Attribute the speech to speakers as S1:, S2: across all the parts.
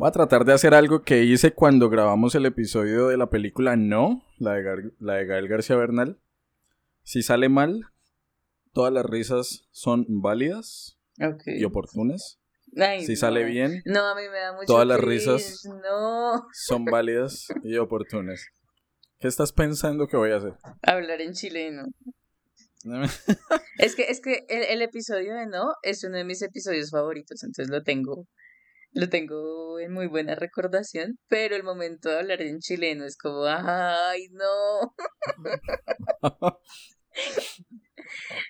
S1: Voy a tratar de hacer algo que hice cuando grabamos el episodio de la película No, la de, Gar- la de Gael García Bernal. Si sale mal, todas las risas son válidas y oportunas.
S2: Ay,
S1: Si
S2: no.
S1: sale bien,
S2: No, a mí me da mucho
S1: Todas las risas.
S2: No.
S1: son válidas y oportunas. ¿Qué estás pensando que voy a hacer?
S2: Hablar en chileno. Es que, es que el, el episodio de No es uno de mis episodios favoritos, entonces lo tengo, lo tengo en muy buena recordación, pero el momento de hablar en chileno es como, ay, no.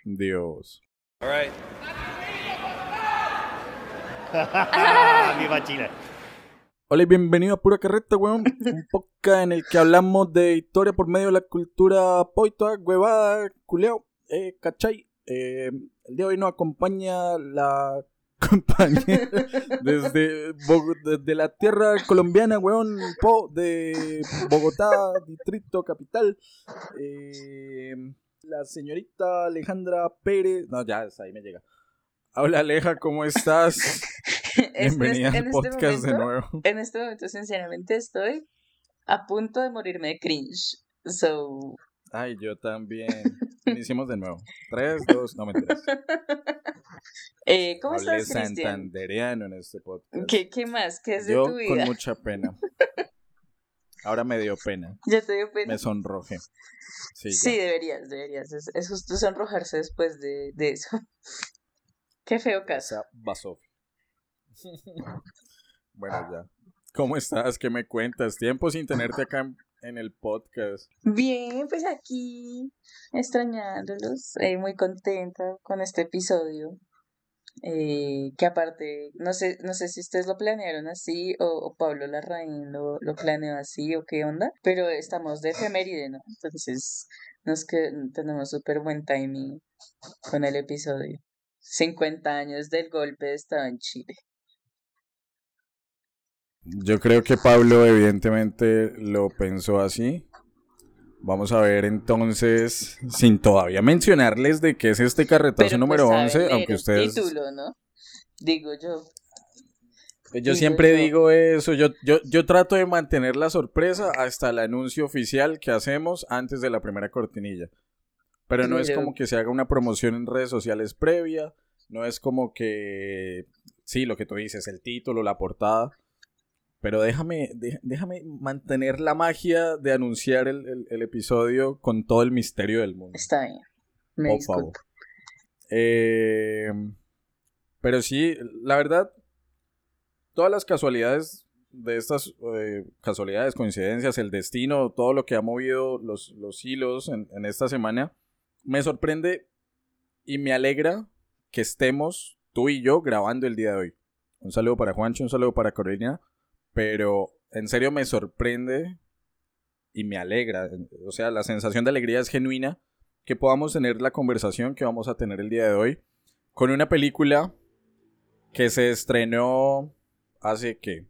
S1: Dios.
S3: ¡Viva Chile!
S1: Hola y bienvenido a Pura Carreta, weón. Un podcast en el que hablamos de historia por medio de la cultura poitoa, huevada, culeo, eh, cachai. Eh, el día de hoy nos acompaña la compañera desde, desde la tierra colombiana, weón, po, de Bogotá, distrito capital. Eh, la señorita Alejandra Pérez. No, ya, ahí me llega. Hola Aleja, ¿cómo estás?
S2: Es-
S1: Bienvenida
S2: en
S1: al
S2: este
S1: podcast de nuevo.
S2: En este momento, sinceramente, estoy a punto de morirme de cringe. So,
S1: Ay, yo también. Iniciemos de nuevo. Tres, dos, no mentiras.
S2: eh, ¿cómo
S1: Hablé
S2: estás, Cristian?
S1: santandereano en este podcast.
S2: ¿Qué, ¿Qué más? ¿Qué es de tu vida?
S1: con mucha pena. Ahora me dio pena.
S2: ¿Ya te dio pena?
S1: Me sonroje. Sí,
S2: deberías, deberías. Es, es justo sonrojarse después de, de eso. Qué feo caso.
S1: Esa basofia. bueno, ya. ¿Cómo estás? ¿Qué me cuentas? Tiempo sin tenerte acá en, en el podcast.
S2: Bien, pues aquí extrañándolos, eh, muy contenta con este episodio. Eh, que aparte, no sé, no sé si ustedes lo planearon así o, Pablo Larraín lo, lo planeó así o qué onda, pero estamos de efeméride, ¿no? Entonces, nos que tenemos súper buen timing con el episodio. 50 años del golpe de Estado en Chile.
S1: Yo creo que Pablo evidentemente lo pensó así. Vamos a ver entonces, sin todavía mencionarles de qué es este carretazo
S2: Pero
S1: número
S2: pues, saben
S1: 11,
S2: leer
S1: aunque
S2: el
S1: ustedes...
S2: título, ¿no? Digo yo.
S1: Yo
S2: Digo
S1: siempre
S2: yo.
S1: digo eso, yo, yo, yo trato de mantener la sorpresa hasta el anuncio oficial que hacemos antes de la primera cortinilla. Pero no es como que se haga una promoción en redes sociales previa, no es como que, sí, lo que tú dices, el título, la portada. Pero déjame, déjame mantener la magia de anunciar el, el- el episodio con todo el misterio del mundo.
S2: Está bien. Me
S1: Por
S2: disculpo.
S1: favor. Eh, pero sí, la verdad, todas las casualidades de estas eh, casualidades, coincidencias, el destino, todo lo que ha movido los, los hilos en, en esta semana, me sorprende y me alegra que estemos tú y yo grabando el día de hoy. Un saludo para Juancho, un saludo para Carolina, pero en serio me sorprende y me alegra. O sea, la sensación de alegría es genuina que podamos tener la conversación que vamos a tener el día de hoy con una película que se estrenó hace que,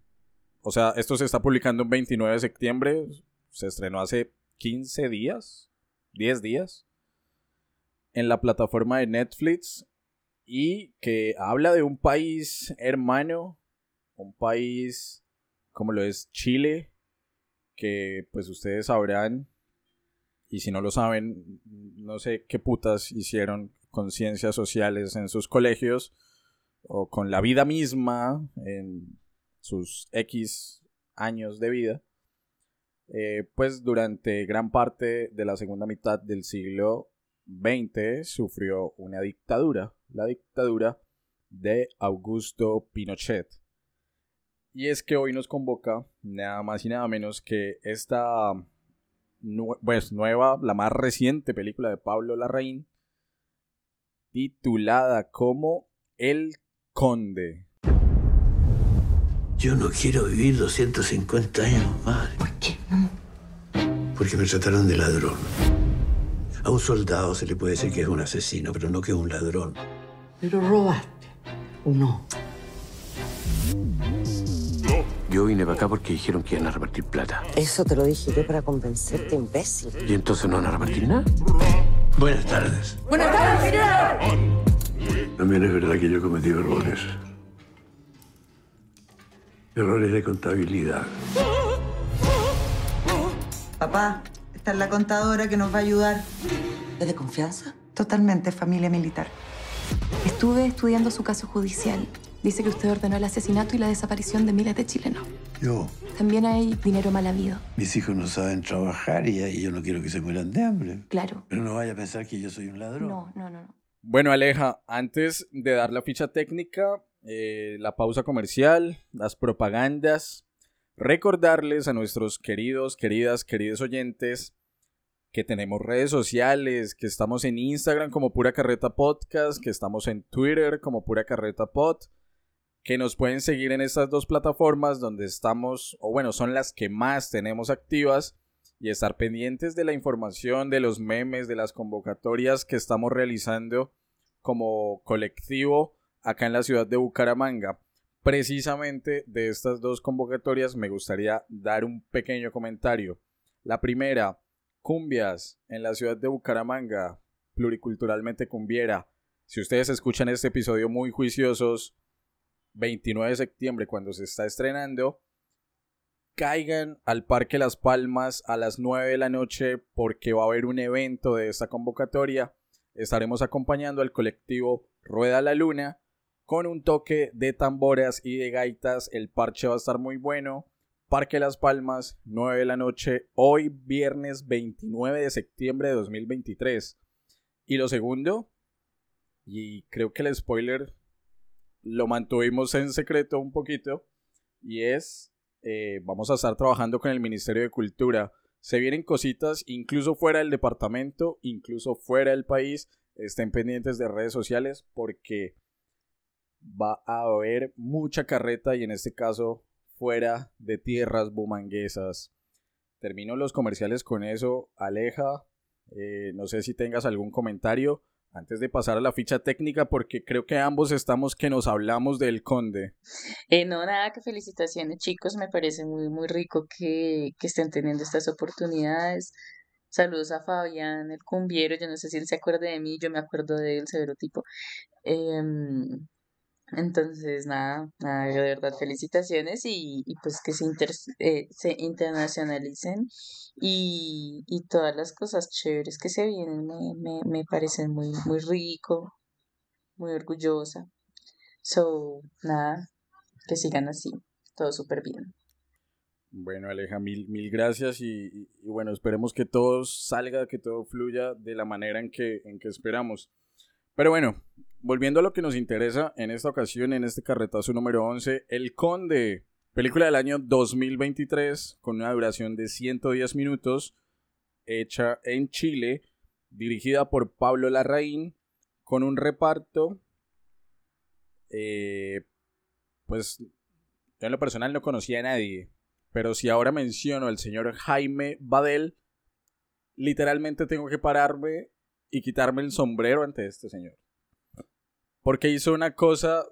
S1: o sea, esto se está publicando el 29 de septiembre, se estrenó hace 15 días, 10 días, en la plataforma de Netflix y que habla de un país hermano, un país como lo es Chile, que pues ustedes sabrán y si no lo saben, no sé qué putas hicieron con ciencias sociales en sus colegios o con la vida misma en sus X años de vida. Eh, pues durante gran parte de la segunda mitad del siglo XX sufrió una dictadura, la dictadura de Augusto Pinochet. Y es que hoy nos convoca nada más y nada menos que esta nue- pues, nueva, la más reciente película de Pablo Larraín, titulada como El Conde.
S4: Yo no quiero vivir 250 años más. ¿Por qué no? Porque me trataron de ladrón. A un soldado se le puede decir que es un asesino, pero no que es un ladrón.
S5: Pero robaste, ¿o no?
S6: Yo vine para acá porque dijeron que iban a repartir plata.
S7: Eso te lo dije yo para convencerte, imbécil.
S6: ¿Y entonces no van a repartir nada?
S4: Buenas tardes. Buenas tardes, También es verdad que yo he cometido errores. Errores de contabilidad.
S3: Papá, esta es la contadora que nos va a ayudar.
S7: ¿Es de confianza?
S3: Totalmente familia militar.
S8: Estuve estudiando su caso judicial. Dice que usted ordenó el asesinato y la desaparición de miles de chilenos.
S4: Yo,
S8: También hay dinero mal habido.
S4: mis hijos no saben trabajar y, y yo no quiero que se mueran de hambre.
S8: Claro.
S4: Pero no vaya a pensar que yo soy un ladrón.
S8: No, no, no. no.
S1: Bueno, Aleja, antes de dar la ficha técnica, eh, la pausa comercial, las propagandas, recordarles a nuestros queridos, queridas, queridos oyentes que tenemos redes sociales, que estamos en Instagram como Pura Carreta Podcast, que estamos en Twitter como Pura Carreta Pod, que nos pueden seguir en estas dos plataformas donde estamos, o bueno, son las que más tenemos activas y estar pendientes de la información, de los memes, de las convocatorias que estamos realizando como colectivo acá en la ciudad de Bucaramanga. Precisamente de estas dos convocatorias me gustaría dar un pequeño comentario. La primera, cumbias en la ciudad de Bucaramanga, pluriculturalmente cumbiera. Si ustedes escuchan este episodio muy juiciosos, 29 de septiembre cuando se está estrenando, caigan al Parque Las Palmas a las 9 de la noche porque va a haber un evento de esta convocatoria. Estaremos acompañando al colectivo Rueda la Luna con un toque de tamboras y de gaitas. El parche va a estar muy bueno. Parque Las Palmas, 9 de la noche, hoy viernes 29 de septiembre de 2023. Y lo segundo, y creo que el spoiler lo mantuvimos en secreto un poquito, y es, eh, vamos a estar trabajando con el Ministerio de Cultura. Se vienen cositas incluso fuera del departamento, incluso fuera del país. Estén pendientes de redes sociales porque va a haber mucha carreta y en este caso fuera de tierras bumanguesas. Termino los comerciales con eso. Aleja, eh, no sé si tengas algún comentario antes de pasar a la ficha técnica porque creo que ambos estamos que nos hablamos del conde.
S2: Eh, no, nada, que felicitaciones chicos, me parece muy, muy rico que, que estén teniendo estas oportunidades. Saludos a Fabián, el cumbiero, yo no sé si él se acuerda de mí, yo me acuerdo de él, severo tipo. Em, entonces, nada, nada, de verdad, felicitaciones y, y pues que se, inter- eh, se internacionalicen y, y todas las cosas chéveres que se vienen me, me, me parecen muy, muy rico, muy orgullosa. So, nada, que sigan así, todo súper bien.
S1: Bueno, Aleja, mil, mil gracias y, y- y bueno, esperemos que todo salga, que todo fluya de la manera en que, en que esperamos. Pero bueno, volviendo a lo que nos interesa en esta ocasión, en este carretazo número 11, El Conde, película del año 2023 con una duración de 110 minutos, hecha en Chile, dirigida por Pablo Larraín, con un reparto, eh, pues yo en lo personal no conocía a nadie, pero si ahora menciono al señor Jaime Badel, literalmente tengo que pararme y quitarme el sombrero ante este señor. Porque hizo una cosa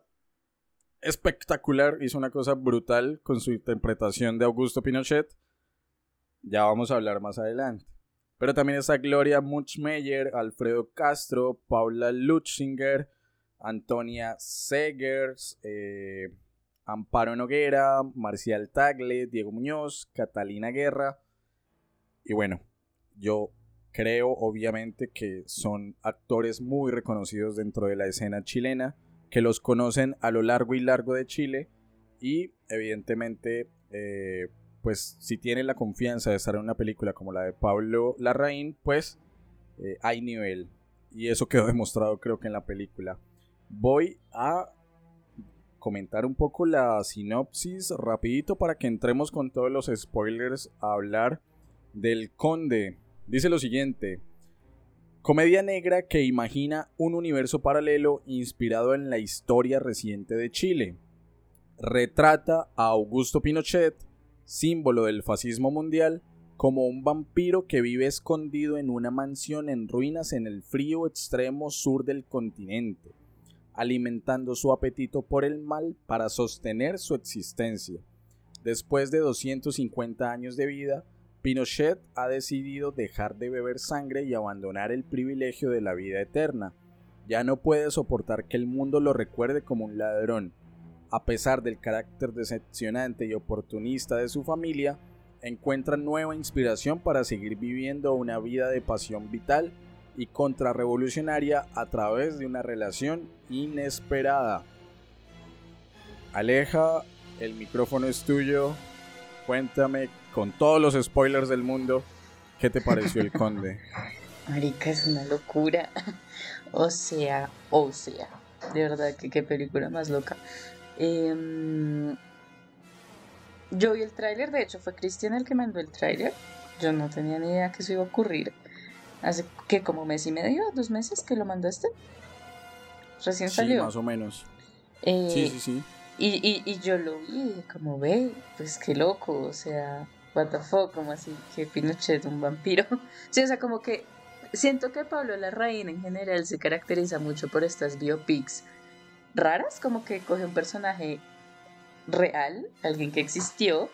S1: espectacular, hizo una cosa brutal con su interpretación de Augusto Pinochet. Ya vamos a hablar más adelante. Pero también está Gloria Muchmeyer, Alfredo Castro, Paula Lutzinger, Antonia Segers, eh, Amparo Noguera, Marcial Tagle, Diego Muñoz, Catalina Guerra. Y bueno, yo creo obviamente que son actores muy reconocidos dentro de la escena chilena, que los conocen a lo largo y largo de Chile y evidentemente eh, pues si tienen la confianza de estar en una película como la de Pablo Larraín, pues eh, hay nivel. Y eso quedó demostrado creo que en la película. Voy a comentar un poco la sinopsis rapidito para que entremos con todos los spoilers a hablar del conde. Dice lo siguiente. Comedia negra que imagina un universo paralelo inspirado en la historia reciente de Chile. Retrata a Augusto Pinochet, símbolo del fascismo mundial, como un vampiro que vive escondido en una mansión en ruinas en el frío extremo sur del continente, alimentando su apetito por el mal para sostener su existencia. Después de 250 años de vida, Pinochet ha decidido dejar de beber sangre y abandonar el privilegio de la vida eterna. Ya no puede soportar que el mundo lo recuerde como un ladrón. A pesar del carácter decepcionante y oportunista de su familia, encuentran nueva inspiración para seguir viviendo una vida de pasión vital y contrarrevolucionaria a través de una relación inesperada. Aleja, el micrófono es tuyo. Cuéntame con todos los spoilers del mundo, ¿qué te pareció el conde?
S2: Marica, es una locura. O sea, o sea. De verdad que qué película más loca. Em, yo vi el tráiler, de hecho fue Cristian el que mandó el tráiler. Yo no tenía ni idea que eso iba a ocurrir. Hace que como mes y medio, dos meses que lo mandaste. Recién
S1: Sí,
S2: salió.
S1: más o menos.
S2: Eh,
S1: Sí, sí, sí.
S2: Y, y, y yo lo vi, como ve, pues qué loco, o sea, what the fuck, como así, que Pinochet, un vampiro. Sí, o sea, como que siento que Pablo Larraín en general se caracteriza mucho por estas biopics raras, como que coge un personaje real, alguien que existió,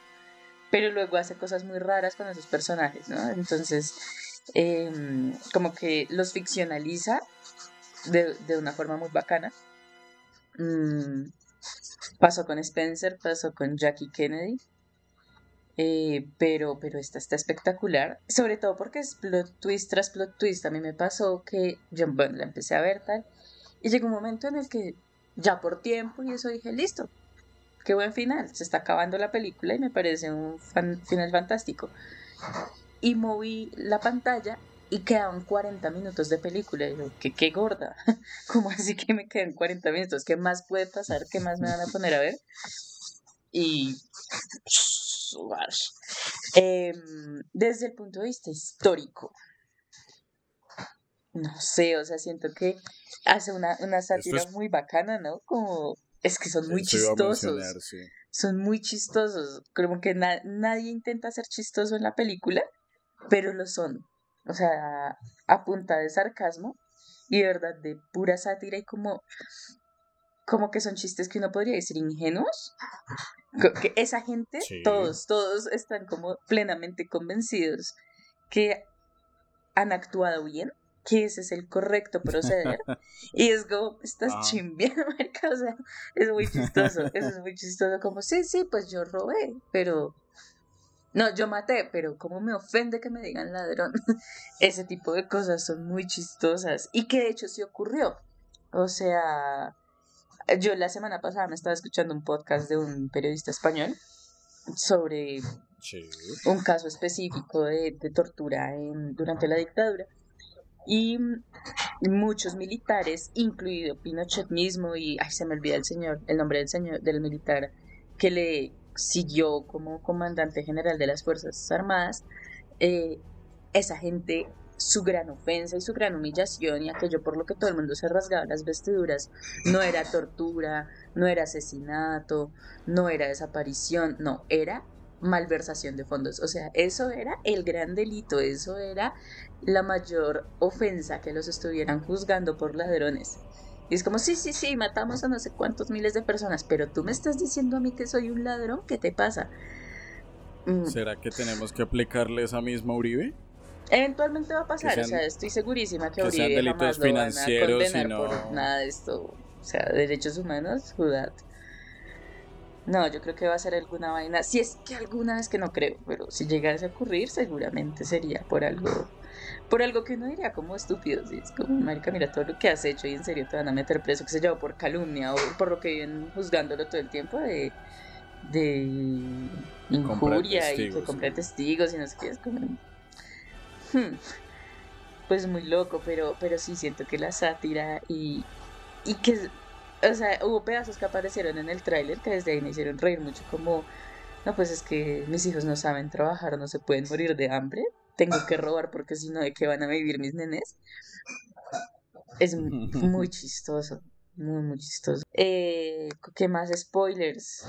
S2: pero luego hace cosas muy raras con esos personajes, ¿no? Entonces, em, como que los ficcionaliza de, de una forma muy bacana. Mm, pasó con Spencer, pasó con Jackie Kennedy. Eh, pero, pero esta está espectacular. Sobre todo porque es plot twist tras plot twist. A mí me pasó que yo bueno, la empecé a ver tal. Y llegó un momento en el que ya por tiempo y eso dije, listo. Qué buen final. Se está acabando la película y me parece un fan- final fantástico. Y moví la pantalla y quedaban 40 minutos de película. Y yo, ¿qué, qué gorda? ¿Cómo así que me quedan 40 minutos? ¿Qué más puede pasar? ¿Qué más me van a poner a ver? Y. Em, desde el punto de vista histórico, no sé, o sea, siento que hace una, una sátira
S1: es-
S2: muy bacana, ¿no? Como. Es que son muy
S1: Eso
S2: chistosos
S1: sí.
S2: son muy chistosos. Como que na- nadie intenta ser chistoso en la película, pero lo son. O sea, a punta de sarcasmo y de verdad de pura sátira y como, como que son chistes que uno podría decir ingenuos. Que esa gente,
S1: Sí.
S2: todos, todos están como plenamente convencidos que han actuado bien, que ese es el correcto proceder. y es como, estás
S1: Ah.
S2: chimbeando, marica, o sea, es muy chistoso, eso es muy chistoso, como, sí, sí, pues yo robé, pero... No, yo maté, pero cómo me ofende que me digan ladrón. Ese tipo de cosas son muy chistosas y que de hecho sí ocurrió. O sea, yo la semana pasada me estaba escuchando un podcast de un periodista español sobre
S1: Sí.
S2: un caso específico de, de tortura en- durante la dictadura. Y muchos militares, incluido Pinochet mismo, y ay, se me olvida el señor, el nombre del señor, del militar que le siguió como comandante general de las Fuerzas Armadas, eh, esa gente, su gran ofensa y su gran humillación, y aquello por lo que todo el mundo se rasgaba las vestiduras, no era tortura, no era asesinato, no era desaparición, no, era malversación de fondos. O sea, eso era el gran delito, eso era la mayor ofensa que los estuvieran juzgando por ladrones. Y es como, sí, sí, sí, matamos a no sé cuántos miles de personas, pero tú me estás diciendo a mí que soy un ladrón, ¿qué te pasa? Mm,
S1: ¿Será que tenemos que aplicarle esa misma Uribe?
S2: Eventualmente va a pasar,
S1: sean-
S2: o sea, estoy segurísima que,
S1: que sean delitos
S2: lo van a
S1: financieros y
S2: condenar
S1: no-
S2: por nada de esto. O sea, derechos humanos, judad. No, yo creo que va a ser alguna vaina. Si es que alguna vez que no creo, pero si llegase a ocurrir, seguramente sería por algo. Por algo que uno diría como estúpido. ¿sí? Es como, marica, mira todo lo que has hecho y en serio te van a meter preso, que se llevó por calumnia o por lo que viven juzgándolo todo el tiempo de. de injuria y que comprar testigos y no sé qué. Es como. Hmm, Pues muy loco, pero, pero sí siento que la sátira y, y que, o sea, hubo pedazos que aparecieron en el tráiler que desde ahí me hicieron reír mucho, como, no, pues es que mis hijos no saben trabajar, no se pueden morir de hambre, tengo que robar porque si no, ¿de qué van a vivir mis nenes? Es mu- muy chistoso, muy, muy chistoso. Eh, ¿Qué más? Spoilers.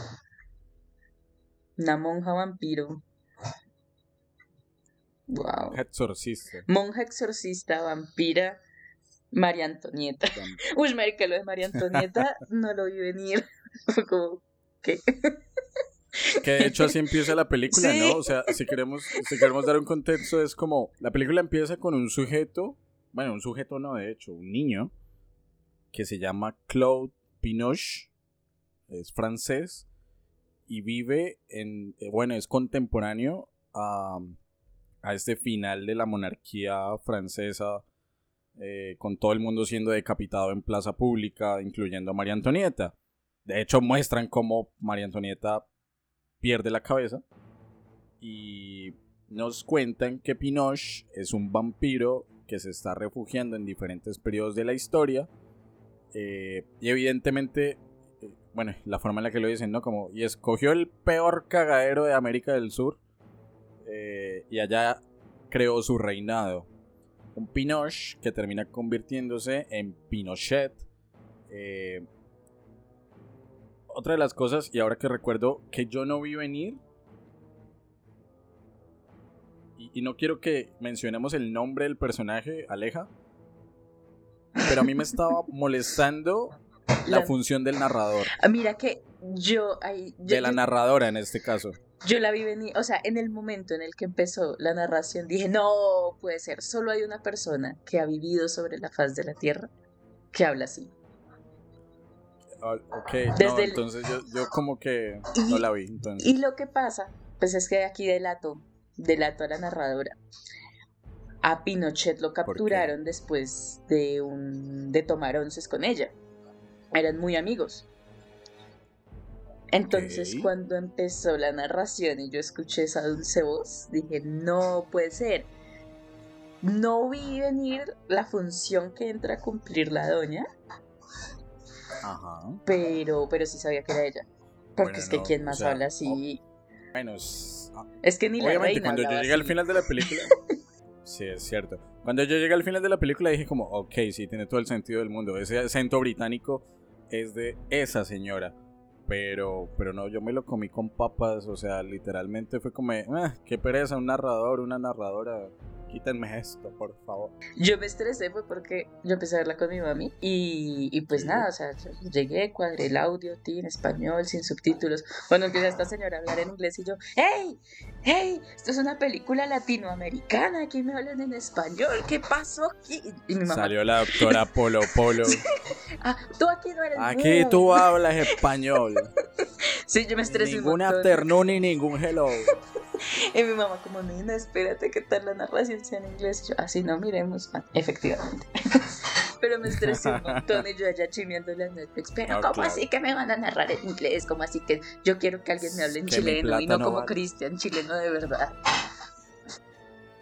S2: Una monja vampiro. Wow.
S1: Exorcista.
S2: Monja exorcista, vampira, María Antonieta. Uy, marica, lo de María Antonieta no lo vi venir. Fue como, ¿qué?
S1: Que de hecho así empieza la película,
S2: Sí.
S1: ¿no? O sea, si queremos, si queremos dar un contexto, es como, la película empieza con un sujeto, bueno, un sujeto no, de hecho, un niño, que se llama Claude Pinoche, es francés y vive en, eh, bueno, es contemporáneo a, a este final de la monarquía francesa, eh, con todo el mundo siendo decapitado en plaza pública, incluyendo a María Antonieta. De hecho, muestran cómo María Antonieta pierde la cabeza y nos cuentan que Pinochet es un vampiro que se está refugiando en diferentes periodos de la historia. eh, y evidentemente, eh, bueno, la forma en la que lo dicen, ¿no? Como, y escogió el peor cagadero de América del Sur. Eh, y allá creó su reinado. Un Pinochet que termina convirtiéndose en Pinochet. eh, otra de las cosas, y ahora que recuerdo, que yo no vi venir y, y no quiero que mencionemos el nombre del personaje, Aleja, pero a mí me estaba molestando la,
S2: La-
S1: función del narrador,
S2: Ah, Mira que yo ahí. Yo,
S1: de la narradora en este caso.
S2: Yo la vi venir. O sea, en el momento en el que empezó la narración, dije: No puede ser. Solo hay una persona que ha vivido sobre la faz de la tierra que habla así.
S1: Ah, Ok, no,
S2: Desde el-
S1: entonces yo, yo como que
S2: Y-
S1: no la vi. Entonces.
S2: Y lo que pasa, pues es que aquí delato, delato a la narradora. A Pinochet lo capturaron después de un de tomar onces con ella. Eran muy amigos. Entonces, cuando empezó la narración y yo escuché esa dulce voz, dije, no puede ser. No vi venir la función que entra a cumplir la doña,
S1: Ajá.
S2: pero, pero sí sabía que era ella. Porque
S1: Bueno,
S2: es que
S1: no,
S2: quién
S1: o
S2: más
S1: sea,
S2: habla así.
S1: Bueno, es- ah,
S2: Es que ni la
S1: obviamente
S2: reina
S1: cuando yo llegué al final de la película... sí, es cierto. Cuando yo llegué al final de la película dije como, ok, sí, tiene todo el sentido del mundo. Ese acento británico es de esa señora. Pero, pero no, yo me lo comí con papas, o sea, literalmente fue como, "Ah, qué pereza, un narrador, una narradora, quítenme esto, por favor.
S2: Yo me estresé fue porque yo empecé a verla con mi mami y, y pues
S1: Sí.
S2: nada, o sea, llegué, cuadré el audio, en español, sin subtítulos. Cuando empieza esta señora a hablar en inglés y yo, ¡Hey! ¡Hey! Esto es una película latinoamericana, aquí me hablan en español, ¿qué pasó aquí? Y mi mamá,
S1: Salió la doctora Polo Polo.
S2: ah, tú aquí no eres
S1: Aquí
S2: nuevo".
S1: tú hablas español.
S2: Sí, yo me estresé un
S1: Ningún
S2: montón.
S1: afternoon y ningún hello.
S2: Y mi mamá como, nena, espérate que tal la narración en inglés. Yo, así no miremos. Ah, efectivamente. Pero me estresé un montón y yo allá chimeándole a Netflix. Pero ¿cómo
S1: claro.
S2: así que me van a narrar en inglés? ¿Cómo así que yo quiero que alguien me hable en
S1: Que
S2: chileno y no
S1: no
S2: como
S1: vale.
S2: Cristian, chileno de verdad?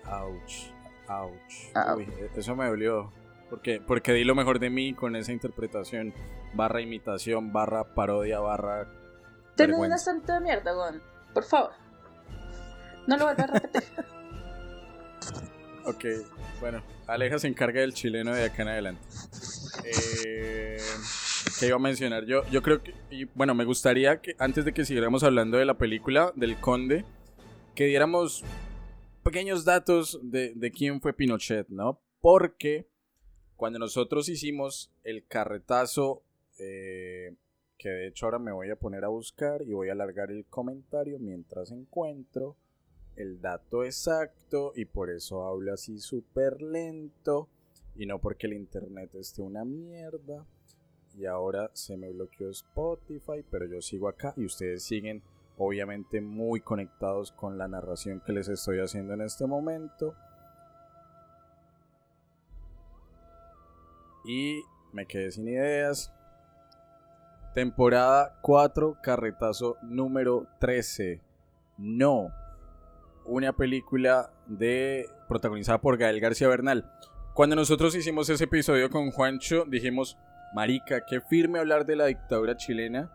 S1: Ouch, ouch.
S2: Ouch.
S1: Uy, eso me dolió. Porque, porque di lo mejor de mí con esa interpretación. Barra imitación, barra parodia, barra.
S2: Tenés un
S1: vergüenza.
S2: acento de mierda, Gon. Por favor. No lo vuelvas a repetir.
S1: Ok, bueno, Aleja se encarga del chileno de acá en adelante. Eh, ¿Qué iba a mencionar? Yo, yo creo que, bueno, me gustaría que antes de que siguiéramos hablando de la película del Conde, que diéramos pequeños datos de, de quién fue Pinochet, ¿no? Porque cuando nosotros hicimos el carretazo, eh, que de hecho ahora me voy a poner a buscar y voy a alargar el comentario mientras encuentro el dato exacto y por eso hablo así súper lento y no porque el internet esté una mierda. Y ahora se me bloqueó Spotify pero yo sigo acá y ustedes siguen obviamente muy conectados con la narración que les estoy haciendo en este momento. Y me quedé sin ideas. Temporada 4 carretazo número 13 no una película de protagonizada por Gael García Bernal. Cuando nosotros hicimos ese episodio con Juancho, dijimos, marica, qué firme hablar de la dictadura chilena,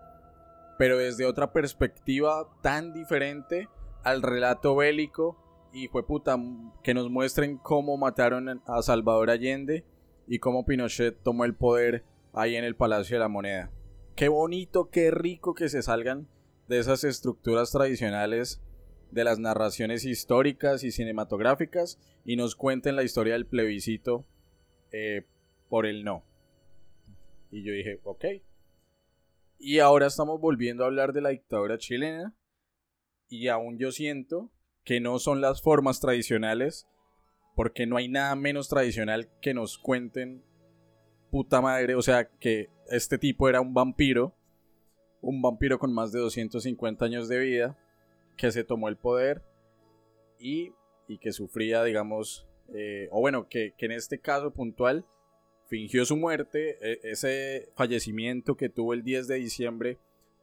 S1: pero desde otra perspectiva tan diferente al relato bélico y fue puta que nos muestren cómo mataron a Salvador Allende y cómo Pinochet tomó el poder ahí en el Palacio de la Moneda. Qué bonito, qué rico que se salgan de esas estructuras tradicionales de las narraciones históricas y cinematográficas y nos cuenten la historia del plebiscito eh, por el no. Y yo dije, ok. Y ahora estamos volviendo a hablar de la dictadura chilena y aún yo siento que no son las formas tradicionales porque no hay nada menos tradicional que nos cuenten puta madre, o sea, que este tipo era un vampiro un vampiro con más de 250 años de vida que se tomó el poder y, y que sufría, digamos, eh, o bueno, que, que, en este caso puntual fingió su muerte, e, ese fallecimiento que tuvo el 10 de diciembre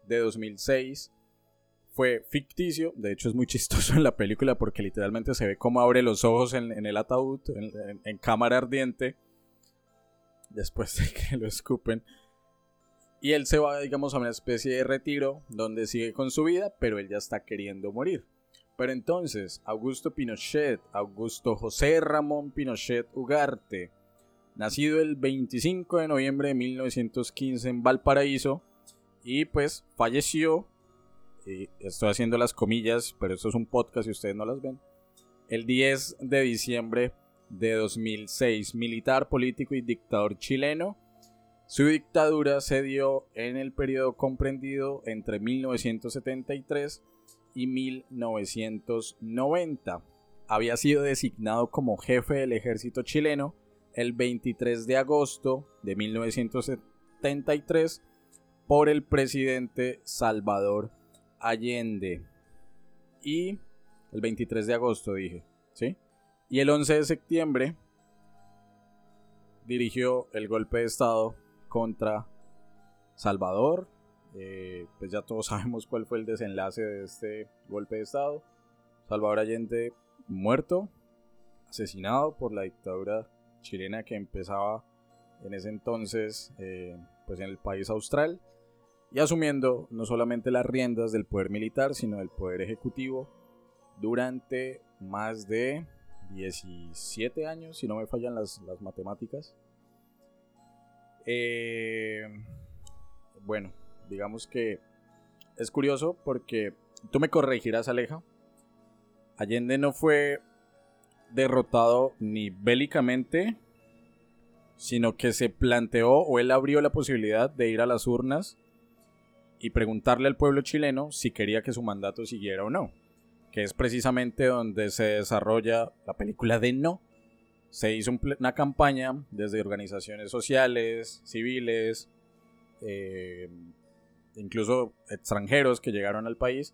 S1: de 2006 fue ficticio, de hecho es muy chistoso en la película porque literalmente se ve cómo abre los ojos en, el ataúd, en, en cámara ardiente, después de que lo escupen. Y él se va, digamos, a una especie de retiro donde sigue con su vida, pero él ya está queriendo morir. Pero entonces, Augusto Pinochet, Augusto José Ramón Pinochet Ugarte, nacido el 25 de noviembre de 1915 en Valparaíso, y pues falleció, y estoy haciendo las comillas, pero esto es un podcast y ustedes no las ven, el 10 de diciembre de 2006, militar, político y dictador chileno, su dictadura se dio en el periodo comprendido entre 1973 y 1990. Había sido designado como jefe del ejército chileno el 23 de agosto de 1973 por el presidente Salvador Allende. Y el 23 de agosto dije, ¿sí? Y el 11 de septiembre dirigió el golpe de Estado contra Salvador. Eh, pues ya todos sabemos cuál fue el desenlace de este golpe de Estado. Salvador Allende muerto, asesinado por la dictadura chilena que empezaba en ese entonces eh, pues en el país austral y asumiendo no solamente las riendas del poder militar sino del poder ejecutivo durante más de 17 años si no me fallan las, las matemáticas eh, bueno, digamos que es curioso porque tú me corregirás, Aleja. Allende no fue derrotado ni bélicamente, sino que se planteó o él abrió la posibilidad de ir a las urnas y preguntarle al pueblo chileno si quería que su mandato siguiera o no, que es precisamente donde se desarrolla la película de No, se hizo una campaña desde organizaciones sociales, civiles, eh, incluso extranjeros que llegaron al país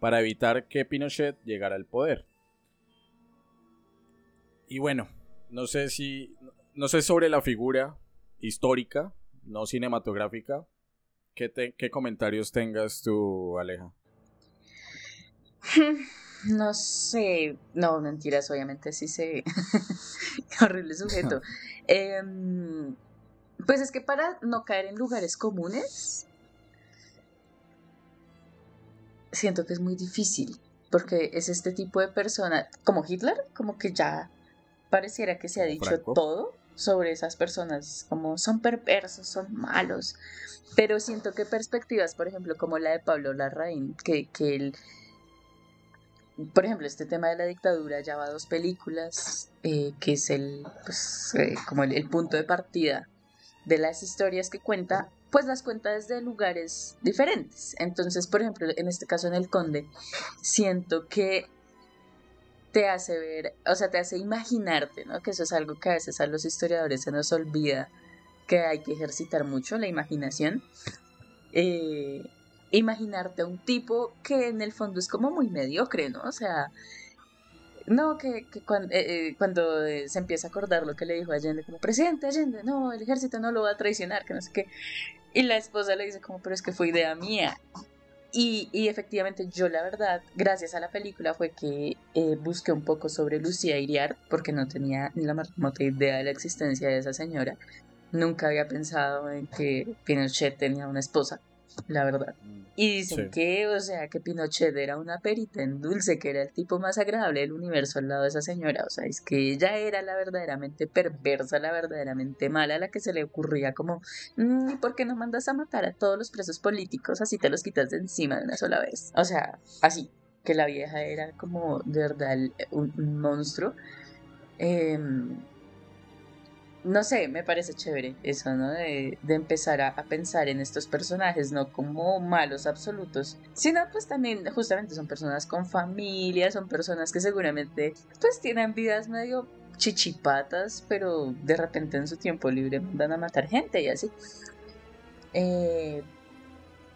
S1: para evitar que Pinochet llegara al poder. Y bueno, no sé si, no sé sobre la figura histórica, no cinematográfica. ¿Qué, qué comentarios tengas tú, Aleja?
S2: No sé, no, mentiras, obviamente sí sé. Horrible sujeto. Em, pues es que para no caer en lugares comunes, siento que es muy difícil, porque es este tipo de persona, como Hitler, como que ya pareciera que se ha dicho todo sobre esas personas, como son perversos, son malos, pero siento que perspectivas, por ejemplo, como la de Pablo Larraín, que, que él por ejemplo, este tema de la dictadura ya va dos películas, eh, que es el, pues, eh, como el, punto de partida de las historias que cuenta, pues las cuenta desde lugares diferentes. Entonces, por ejemplo, en este caso en El Conde, siento que te hace ver, o sea, te hace imaginarte, ¿no? Que eso es algo que a veces a los historiadores se nos olvida, que hay que ejercitar mucho la imaginación. Eh, imaginarte a un tipo que en el fondo es como muy mediocre, ¿no? O sea, no, que, cuando, eh, eh, cuando eh, se empieza a acordar lo que le dijo Allende, como presidente Allende, no, el ejército no lo va a traicionar, que no sé qué. Y la esposa le dice como, pero es que fue idea mía. Y, efectivamente yo la verdad, gracias a la película, fue que busqué un poco sobre Lucía Iriart, porque no tenía ni la más remota idea de la existencia de esa señora. Nunca había pensado en que Pinochet tenía una esposa la verdad. Y dicen que, o sea, que Pinochet era una perita en dulce, que era el tipo más agradable del universo al lado de esa señora. O sea, es que ella era la verdaderamente perversa, la verdaderamente mala, la que se le ocurría como, mm, ¿por qué no mandas a matar a todos los presos políticos? Así te los quitas de encima de una sola vez. O sea, así, que la vieja era como de verdad un, un monstruo. Eh, no sé, me parece chévere eso, ¿no? De, empezar a, pensar en estos personajes, no como malos absolutos, sino pues también justamente son personas con familia, son personas que seguramente pues tienen vidas medio chichipatas, pero de repente en su tiempo libre van a matar gente y así. Eh,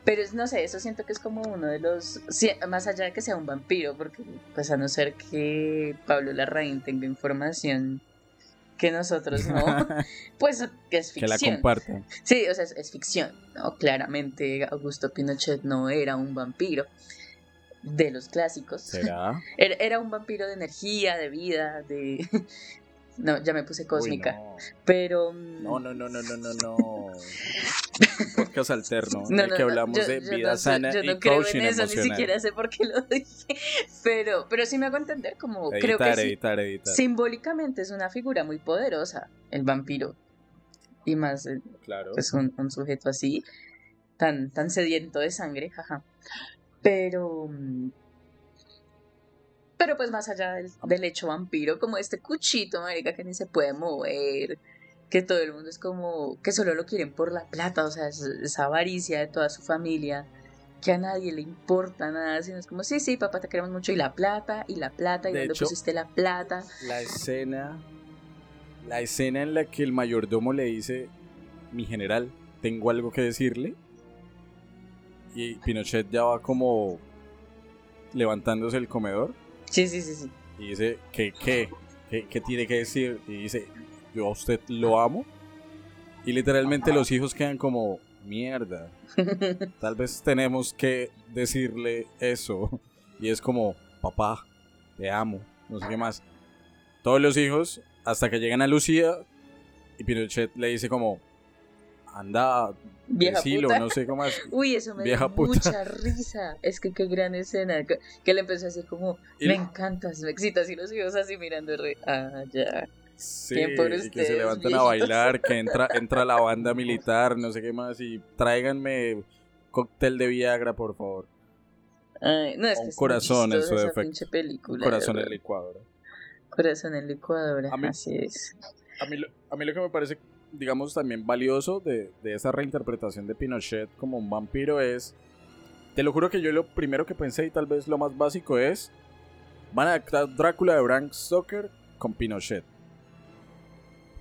S2: Pero no sé, eso siento que es como uno de los, más allá de que sea un vampiro, porque pues a no ser que Pablo Larraín tenga información que nosotros no, pues que es
S1: Que
S2: ficción.
S1: la compartan.
S2: Sí, o sea, es, es ficción, ¿no? Claramente Augusto Pinochet no era un vampiro de los clásicos.
S1: ¿Será?
S2: Era, era un vampiro de energía, de vida, de... No, ya me puse cósmica.
S1: Uy, no.
S2: Pero... mm,
S1: No, no, no, no, no, no, no. Podcast alterno,
S2: No,
S1: el
S2: no,
S1: que hablamos
S2: yo-
S1: de
S2: yo
S1: vida sana
S2: yo
S1: y
S2: creo
S1: coaching
S2: en eso,
S1: emocional.
S2: ni siquiera sé por qué lo dije. Pero, pero sí me hago entender como creo que
S1: Editar,
S2: sí,
S1: editar, editar.
S2: simbólicamente es una figura muy poderosa, el vampiro. Y más eh,
S1: Claro.
S2: pues un, un sujeto así, tan, tan sediento de sangre, jaja. Pero. Pero pues más allá del, del hecho vampiro, como este cuchito, marica, que ni se puede mover, que todo el mundo es como, que solo lo quieren por la plata, o sea, es- esa avaricia de toda su familia, que a nadie le importa nada, sino es como, sí, sí, papá, te queremos mucho, y la plata, y la plata, y
S1: De
S2: dónde
S1: hecho-
S2: pusiste la plata.
S1: La escena. La escena en la que el mayordomo le dice: Mi general, tengo algo que decirle. Y Pinochet ya va como levantándose el comedor.
S2: Sí, sí, sí, sí.
S1: Y dice: ¿Qué, qué? ¿Qué, qué tiene que decir? Y dice: Yo a usted lo amo. Y literalmente los hijos quedan como: Mierda. Tal vez tenemos que decirle eso. Y es como, papá, te amo, no sé qué más. Todos los hijos, hasta que llegan a Lucía, y Pinochet le dice como, anda,
S2: Vieja
S1: decilo,
S2: puta.
S1: no sé cómo más.
S2: Uy, eso me
S1: Vieja puta.
S2: mucha risa. Es que qué gran escena. Que, que le empezó a decir como,
S1: Y-
S2: me encantas, me excitas. Y los hijos así mirando, re, ah, ya.
S1: Sí, y que se
S2: ustedes,
S1: levantan a bailar, que entra, entra la banda militar, no sé qué más, y tráiganme cóctel de Viagra, por favor.
S2: Ay, no, es que
S1: Un
S2: es
S1: corazón en su defecto.
S2: película.
S1: Un corazón en licuadora.
S2: Corazón en licuadora, así es.
S1: A mí, lo, a mí lo que me parece, digamos, también valioso de, de esa reinterpretación de Pinochet como un vampiro es. Te lo juro que yo lo primero que pensé y tal vez lo más básico es. Van a adaptar Drácula de Bram Stoker con Pinochet.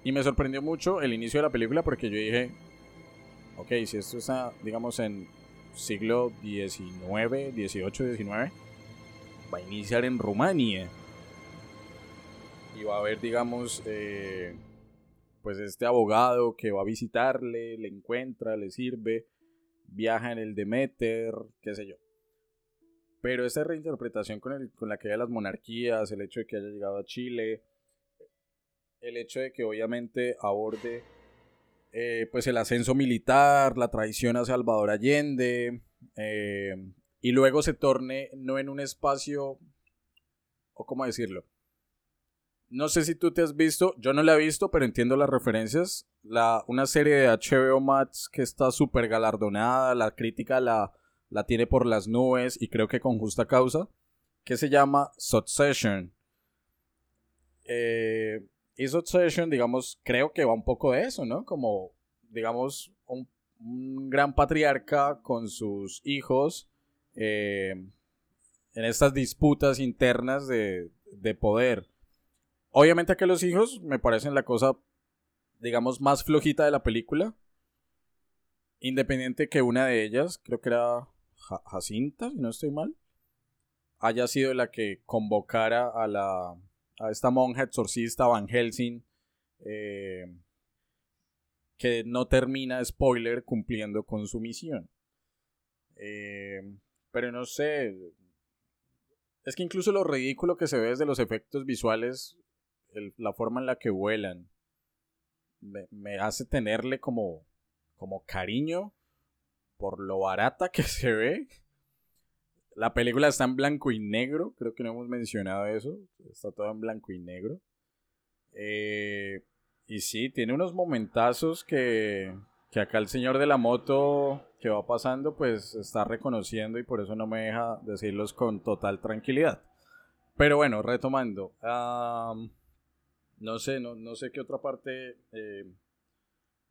S1: Y me sorprendió mucho el inicio de la película porque yo dije. Ok, si esto está, digamos, en siglo XIX, XVIII, XIX, va a iniciar en Rumania y va a haber, digamos, eh, pues este abogado que va a visitarle, le encuentra, le sirve, viaja en el Demeter, qué sé yo. Pero esa reinterpretación con, el, con la que hay las monarquías, el hecho de que haya llegado a Chile, el hecho de que obviamente aborde eh, pues el ascenso militar, la traición a Salvador Allende, eh, y luego se torne no en un espacio, o cómo decirlo, no sé si tú te has visto, yo no la he visto, pero entiendo las referencias. La, una serie de HBO Max que está súper galardonada, la crítica la, la tiene por las nubes y creo que con justa causa, que se llama Succession. Eh, y Succession, digamos, creo que va un poco de eso, ¿no? Como, digamos, un, un gran patriarca con sus hijos eh, en estas disputas internas de, de poder. Obviamente que los hijos me parecen la cosa, digamos, más flojita de la película. Independiente que una de ellas, creo que era Ja- Jacinta, si no estoy mal, haya sido la que convocara a la a esta monja exorcista Van Helsing, eh, que no termina, spoiler, cumpliendo con su misión. Eh, pero no sé, es que incluso lo ridículo que se ve desde los efectos visuales, la forma en la que vuelan, me, hace tenerle como, como cariño por lo barata que se ve. La película está en blanco y negro, creo que no hemos mencionado eso, está todo en blanco y negro. Eh, y sí, tiene unos momentazos que, que acá el señor de la moto que va pasando pues está reconociendo y por eso no me deja decirlos con total tranquilidad. Pero bueno, retomando. No sé, no, no sé qué otra parte, eh,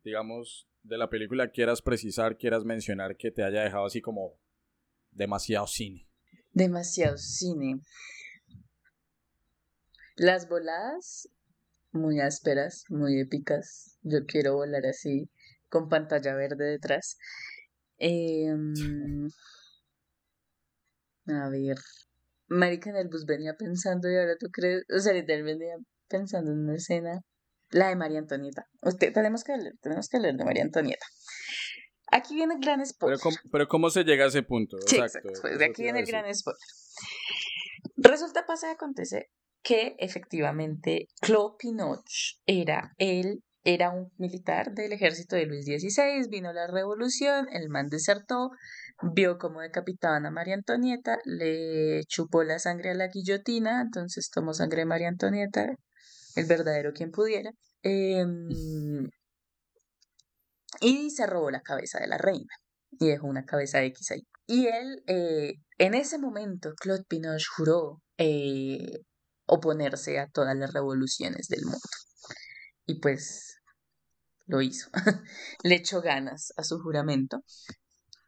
S1: digamos, de la película quieras precisar, quieras mencionar que te haya dejado así como demasiado cine.
S2: Demasiado cine. Las voladas, muy ásperas, muy épicas. Yo quiero volar así, con pantalla verde detrás. Em, a ver. Marica en el bus venía pensando y ahora tú crees, o sea, literal venía pensando en una escena, la de María Antonieta. Usted, tenemos que leer, tenemos que leer de María Antonieta. Aquí viene el gran spoiler.
S1: ¿cómo, pero ¿cómo se llega a ese punto?
S2: Sí,
S1: Exacto.
S2: exacto. Pues aquí viene el gran spoiler. Resulta, pasa y acontece que efectivamente Claude Pinoch era él, era un militar del ejército de Luis XVI, vino la revolución, el man desertó, vio cómo decapitaban a María Antonieta, le chupó la sangre a la guillotina, entonces tomó sangre de María Antonieta, el verdadero quien pudiera, em, y se robó la cabeza de la reina y dejó una cabeza X ahí. Y él, eh, en ese momento, Claude Pinoche juró eh, oponerse a todas las revoluciones del mundo. Y pues lo hizo. Le echó ganas a su juramento.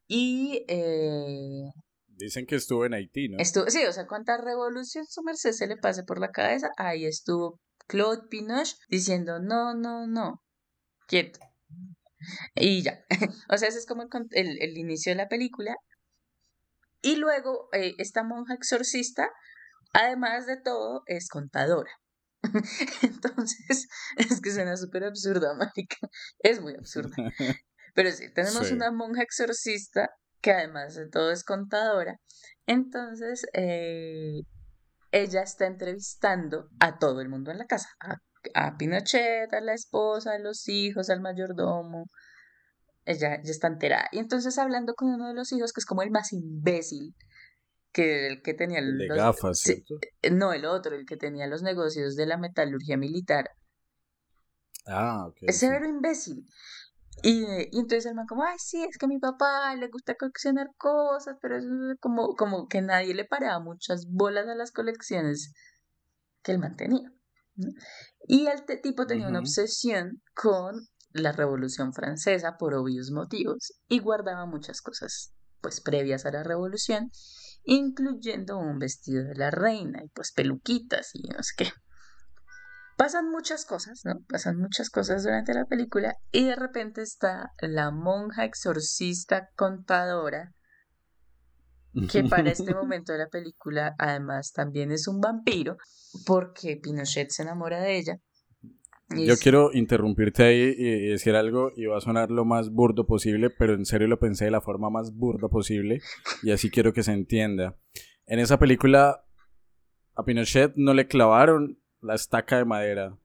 S2: Y eh,
S1: Dicen que estuvo en Haití, ¿no?
S2: estuvo, sí, o sea, cuánta revolución su merced se le pase por la cabeza, ahí estuvo Claude Pinoche diciendo, no, no, no, quieto. Y ya. O sea, ese es como el, el- el inicio de la película. Y luego, eh, esta monja exorcista, además de todo, es contadora. Entonces, es que suena súper absurda, marica. Es muy absurda. Pero sí, tenemos
S1: Sí.
S2: una monja exorcista que además de todo es contadora. Entonces, eh, ella está entrevistando a todo el mundo en la casa. A, a Pinochet, a la esposa, a los hijos, al mayordomo. Ella ya está enterada. Y entonces hablando con uno de los hijos, que es como el más imbécil, que el que tenía
S1: El de
S2: los-
S1: gafas,
S2: eh, no, el otro, el que tenía los negocios de la metalurgia militar.
S1: Ah, ok.
S2: Es severo imbécil. Y, y entonces el man como, ay, sí, es que a mi papá le gusta coleccionar cosas, pero es como, como que nadie le paraba muchas bolas a las colecciones que él mantenía. ¿no? Y el tipo tenía una obsesión con la Revolución Francesa por obvios motivos y guardaba muchas cosas pues previas a la revolución, incluyendo un vestido de la reina y pues peluquitas y no sé qué. Pasan muchas cosas, ¿no? Pasan muchas cosas durante la película y de repente está la monja exorcista contadora que para este momento de la película además también es un vampiro porque Pinochet se enamora de ella. Y
S1: Yo
S2: es-
S1: quiero interrumpirte ahí y y decir algo y va a sonar lo más burdo posible, pero en serio lo pensé de la forma más burda posible y así quiero que se entienda. En esa película a Pinochet no le clavaron la estaca de madera,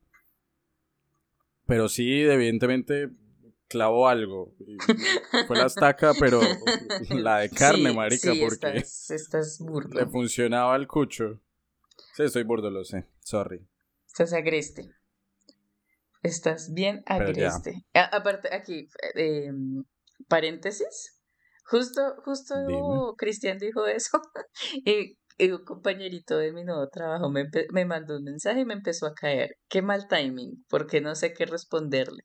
S1: pero sí evidentemente clavó algo. Fue la estaca, pero la de carne,
S2: Sí,
S1: marica,
S2: sí,
S1: porque
S2: estás, estás burdo.
S1: le funcionaba el cucho. Sí, estoy burdo, lo sé. Sorry.
S2: Estás agreste. Estás bien agreste. Aparte, aquí, eh, paréntesis. Justo, justo. Cristian dijo eso. y un compañerito de mi nuevo trabajo me, me mandó un mensaje y me empezó a caer. Qué mal timing, porque no sé qué responderle.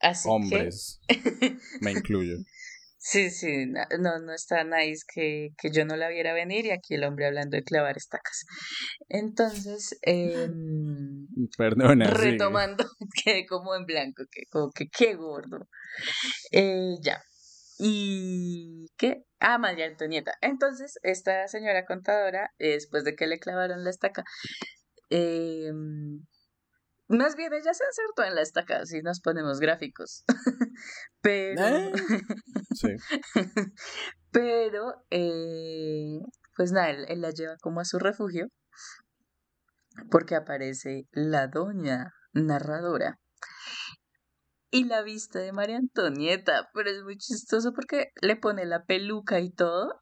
S2: Así
S1: Hombres,
S2: que.
S1: me incluyo.
S2: Sí, sí, no, no está nice que, que yo no la viera venir y aquí el hombre hablando de clavar estacas. Entonces, em,
S1: Perdona, sigue.
S2: retomando, quedé como en blanco, que como que qué gordo. Eh, ya. ¿Y qué? Ah, María Antonieta. Entonces, esta señora contadora, eh, después de que le clavaron la estaca, em, más bien ella se acertó en la estaca, si nos ponemos gráficos. Pero,
S1: Eh. Sí.
S2: pero, eh, pues nada, él, él la lleva como a su refugio, porque aparece la doña narradora y la vista de María Antonieta, pero es muy chistoso porque le pone la peluca y todo,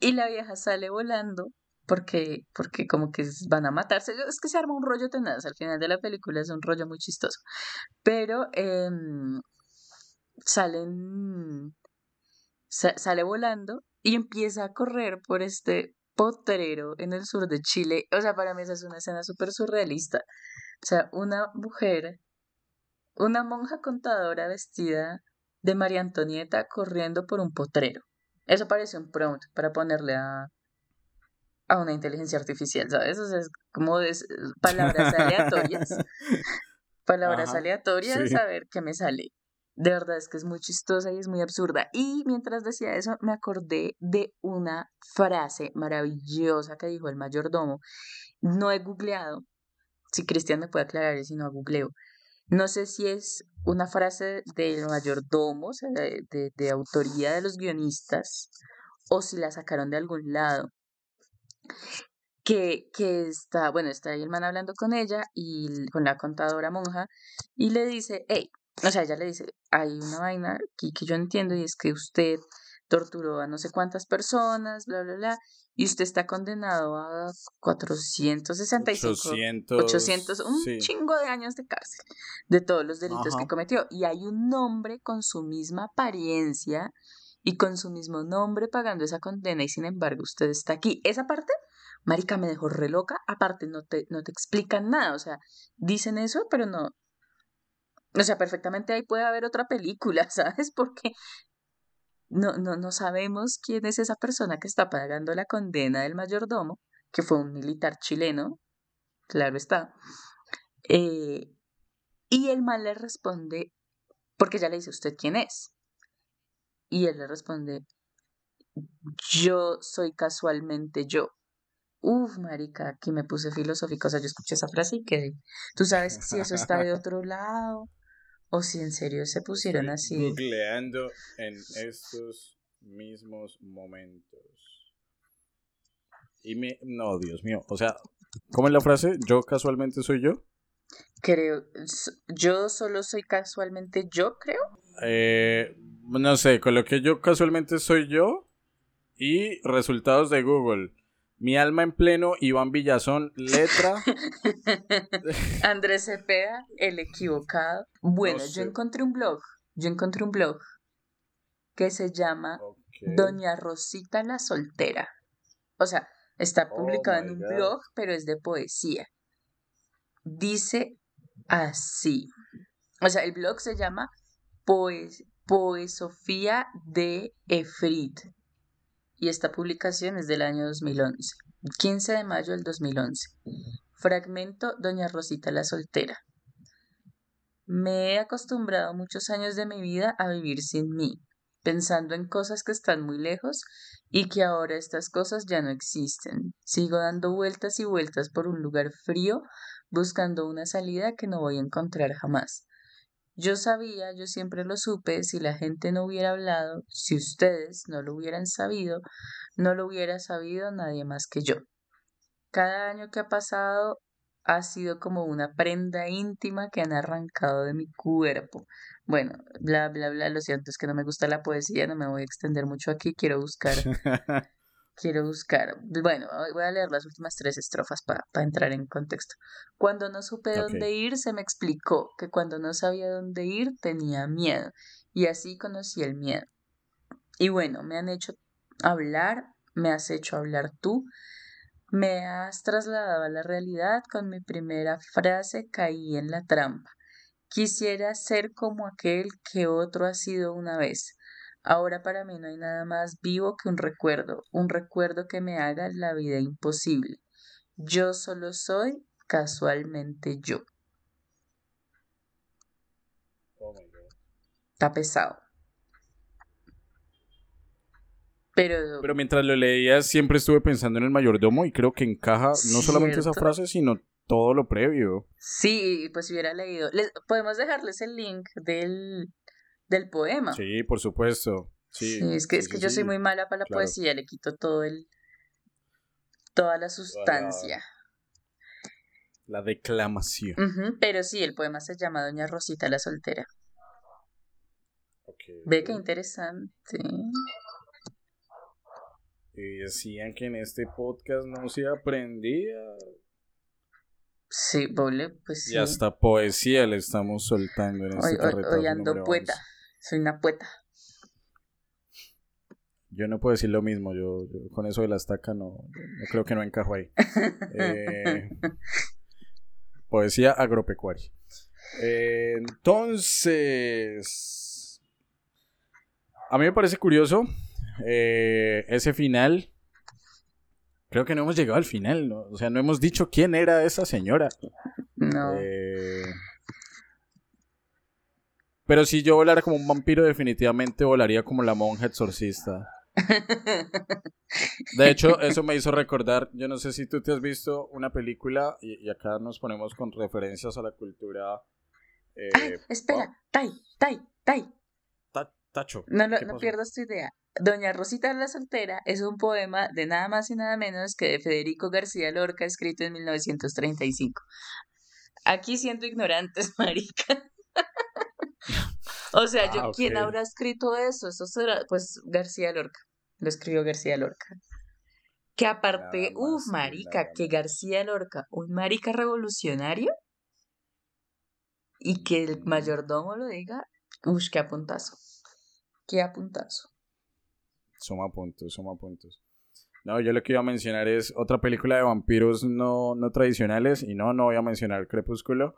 S2: y la vieja sale volando. Porque, porque como que van a matarse. Es que se arma un rollo tenaz. Al final de la película es un rollo muy chistoso. Pero em, salen, sa- sale volando y empieza a correr por este potrero en el sur de Chile. O sea, para mí esa es una escena súper surrealista. O sea, una mujer, una monja contadora vestida de María Antonieta corriendo por un potrero. Eso parece un prompt para ponerle a, a una inteligencia artificial, ¿sabes? O sea, es como palabras aleatorias. Palabras
S1: Ajá,
S2: aleatorias,
S1: sí.
S2: a ver qué me sale. De verdad es que es muy chistosa y es muy absurda. Y mientras decía eso, me acordé de una frase maravillosa que dijo el mayordomo. No he googleado. Si Cristian me puede aclarar si no googleo. No sé si es una frase del mayordomo, o sea, de, de, de autoría de los guionistas, o si la sacaron de algún lado. Que, que está, bueno, está ahí el man hablando con ella y con la contadora monja y le dice, hey, o sea, ella le dice, hay una vaina aquí que yo entiendo y es que usted torturó a no sé cuántas personas, bla, bla, bla, y usted está condenado a 465,
S1: 800,
S2: 800, un
S1: sí.
S2: chingo de años de cárcel de todos los delitos que cometió. Y hay un nombre con su misma apariencia y con su mismo nombre pagando esa condena y sin embargo usted está aquí. Esa parte, marica, me dejó re loca. Aparte, no te, no te explican nada. O sea, dicen eso, pero no. O sea, perfectamente ahí puede haber otra película, ¿sabes? Porque no, no, no sabemos quién es esa persona que está pagando la condena del mayordomo, que fue un militar chileno, claro está. Eh, y el man le responde, porque ella le dice, ¿usted quién es? Y él le responde, yo soy casualmente yo. Uf, marica, aquí me puse filosófico, o sea, yo escuché esa frase y quedé. ¿Tú sabes si eso está de otro lado? O si en serio se pusieron
S1: Estoy
S2: así.
S1: Googleando en estos mismos momentos. Y me. No, Dios mío. O sea, ¿cómo es la frase? Yo casualmente soy yo.
S2: Creo, yo solo soy casualmente yo, creo.
S1: Eh, no sé, coloqué yo casualmente soy yo. Y resultados de Google. Mi alma en pleno, Iván Villazón, letra.
S2: Andrés Cepeda, el equivocado. Bueno,
S1: No
S2: yo encontré un blog, yo encontré un blog que se llama. Doña Rosita la Soltera. O sea, está
S1: Oh
S2: publicado en un
S1: God.
S2: blog, pero es de poesía. Dice así. O sea, el blog se llama Poes Poesofía de Efrit. Y esta publicación es del año 2011. 15 de mayo del 2011. Fragmento Doña Rosita la Soltera. Me he acostumbrado muchos años de mi vida a vivir sin mí, pensando en cosas que están muy lejos y que ahora estas cosas ya no existen. Sigo dando vueltas y vueltas por un lugar frío, buscando una salida que no voy a encontrar jamás. Yo sabía, yo siempre lo supe, si la gente no hubiera hablado, si ustedes no lo hubieran sabido, no lo hubiera sabido nadie más que yo. Cada año que ha pasado ha sido como una prenda íntima que han arrancado de mi cuerpo. Bueno, bla, bla, bla, lo siento, es que no me gusta la poesía, no me voy a extender mucho aquí, quiero buscar, quiero buscar. Bueno, voy a leer las últimas tres estrofas para entrar en contexto. Cuando no supe dónde ir, se me explicó que cuando no sabía dónde ir, tenía miedo, y así conocí el miedo. Y bueno, me han hecho hablar, me has hecho hablar tú, me has trasladado a la realidad con mi primera frase, caí en la trampa. Quisiera ser como aquel que otro ha sido una vez. Ahora para mí no hay nada más vivo que un recuerdo, un recuerdo que me haga la vida imposible. Yo solo soy casualmente yo.
S1: Oh my God.
S2: Está pesado. Pero,
S1: Pero mientras lo leía, siempre estuve pensando en el mayordomo y creo que encaja no solamente esa frase, sino todo lo previo.
S2: sí, pues si hubiera leído. Les, podemos dejarles el link del, del poema.
S1: Sí, por supuesto. Sí,
S2: Sí, es que, es que yo soy muy mala para la
S1: claro.
S2: poesía, le quito todo el, toda la sustancia.
S1: La declamación.
S2: Pero sí, el poema se llama Doña Rosita la Soltera. Ve qué interesante.
S1: Y decían que en este podcast no se aprendía.
S2: Sí, Bole, pues sí.
S1: Y hasta poesía le estamos soltando en este
S2: Hoy, hoy, ando poeta.
S1: 11.
S2: Soy una poeta.
S1: Yo no puedo decir lo mismo, yo, yo con eso de la estaca no, no creo que no encajo ahí. Eh, poesía agropecuaria. Eh, entonces, a mí me parece curioso eh, ese final. Creo que no hemos llegado al final, ¿no? o sea, no hemos dicho quién era esa señora.
S2: No.
S1: Eh, Pero si yo volara como un vampiro, definitivamente volaría como la monja exorcista. De hecho, eso me hizo recordar, yo no sé si tú te has visto una película, y, y acá nos ponemos con referencias a la cultura... eh,
S2: Ay, espera, Tai, Tai, Tai.
S1: ta- tacho.
S2: No, lo-
S1: ¿Qué
S2: no
S1: pasó?
S2: pierdas tu idea. Doña Rosita la Soltera es un poema de nada más y nada menos que de Federico García Lorca, escrito en 1935. Aquí siento ignorantes, marica. o sea, yo,
S1: Ah,
S2: ¿quién habrá escrito eso? Eso será, pues, García Lorca. Lo escribió García Lorca. Que aparte, uff, marica, que García Lorca, un marica revolucionario, y que el mayordomo lo diga, uff, qué apuntazo. Qué apuntazo.
S1: Suma puntos, suma puntos. No, yo lo que iba a mencionar es otra película de vampiros no, no tradicionales, y no, no voy a mencionar Crepúsculo.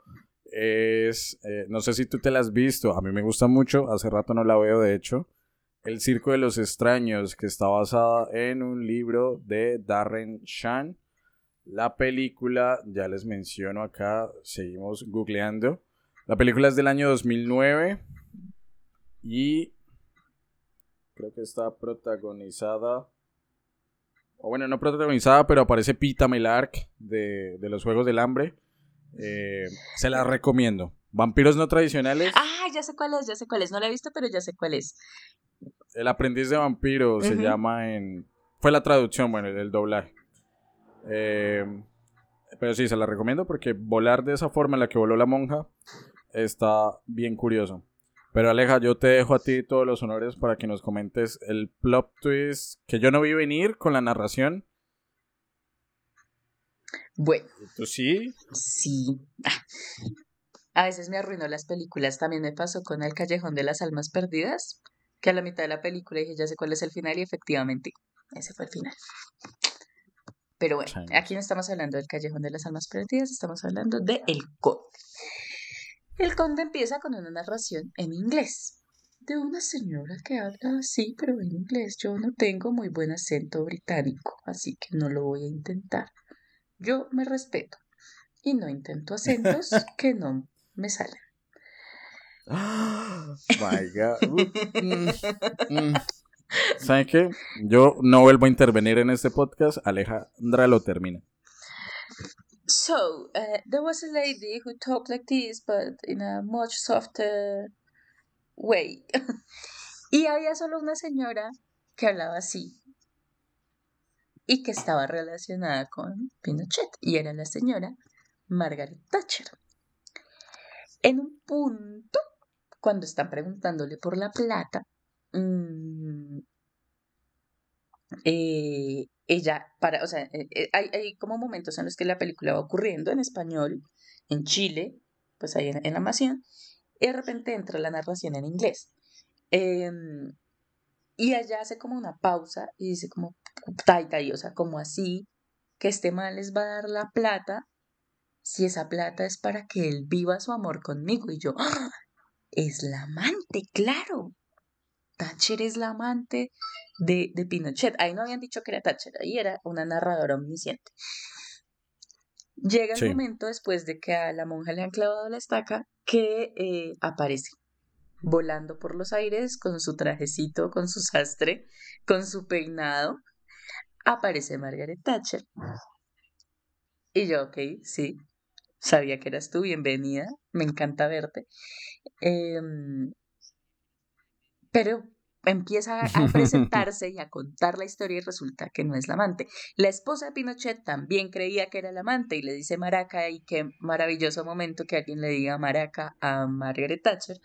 S1: Es, eh, no sé si tú te la has visto, a mí me gusta mucho, hace rato no la veo de hecho. El Circo de los Extraños, que está basada en un libro de Darren Shan. La película, ya les menciono acá, seguimos googleando. La película es del año 2009 y creo que está protagonizada, o bueno, no protagonizada, pero aparece Pita Melark de, de los Juegos del Hambre. Eh, se la recomiendo. Vampiros no tradicionales.
S2: Ah, ya sé cuál es, ya sé cuál es. No la he visto, pero ya sé cuál es.
S1: El aprendiz de vampiro se llama en... Fue la traducción, bueno, el, el doblaje. Eh, pero sí, se la recomiendo porque volar de esa forma en la que voló la monja está bien curioso. Pero Aleja, yo te dejo a ti todos los honores para que nos comentes el plot twist que yo no vi venir con la narración.
S2: Bueno,
S1: ¿Y ¿Tú sí?
S2: sí. Ah. A veces me arruinó las películas. También me pasó con El Callejón de las Almas Perdidas, que a la mitad de la película dije, ya sé cuál es el final, y efectivamente, ese fue el final. Pero bueno,
S1: Sí.
S2: aquí no estamos hablando del Callejón de las Almas Perdidas, estamos hablando de El Conde. El Conde empieza con una narración en inglés. De una señora que habla así, pero en inglés. Yo no tengo muy buen acento británico, así que no lo voy a intentar. Yo me respeto y no intento acentos que no me salen.
S1: My God. Uh, mm, mm. ¿Saben qué? Yo no vuelvo a intervenir en este podcast. Alejandra lo termina.
S2: So, uh, there was a lady who talked like this, but in a much softer way. y había solo una señora que hablaba así y que estaba relacionada con Pinochet, y era la señora Margaret Thatcher. En un punto, cuando están preguntándole por la plata, mm, eh, ella para, o sea, eh, eh, hay, hay como momentos en los que la película va ocurriendo en español, en Chile, pues ahí en, en la y de repente entra la narración en inglés. Em, y allá hace como una pausa y dice como, tai, tai, o sea, como así, que este man les va a dar la plata, si esa plata es para que él viva su amor conmigo. Y yo, ¡ah! es la amante, claro. Thatcher es la amante de, de Pinochet. Ahí no habían dicho que era Thatcher, ahí era una narradora omnisciente. Llega el
S1: Sí.
S2: momento después de que a la monja le han clavado la estaca que eh, aparece volando por los aires con su trajecito, con su sastre, con su peinado. Aparece Margaret Thatcher. Y yo, ok, sí, sabía que eras tú, bienvenida, me encanta verte. Em, pero empieza a presentarse y a contar la historia y resulta que no es la amante. La esposa de Pinochet también creía que era la amante y le dice Maraca y qué maravilloso momento que alguien le diga Maraca a Margaret Thatcher.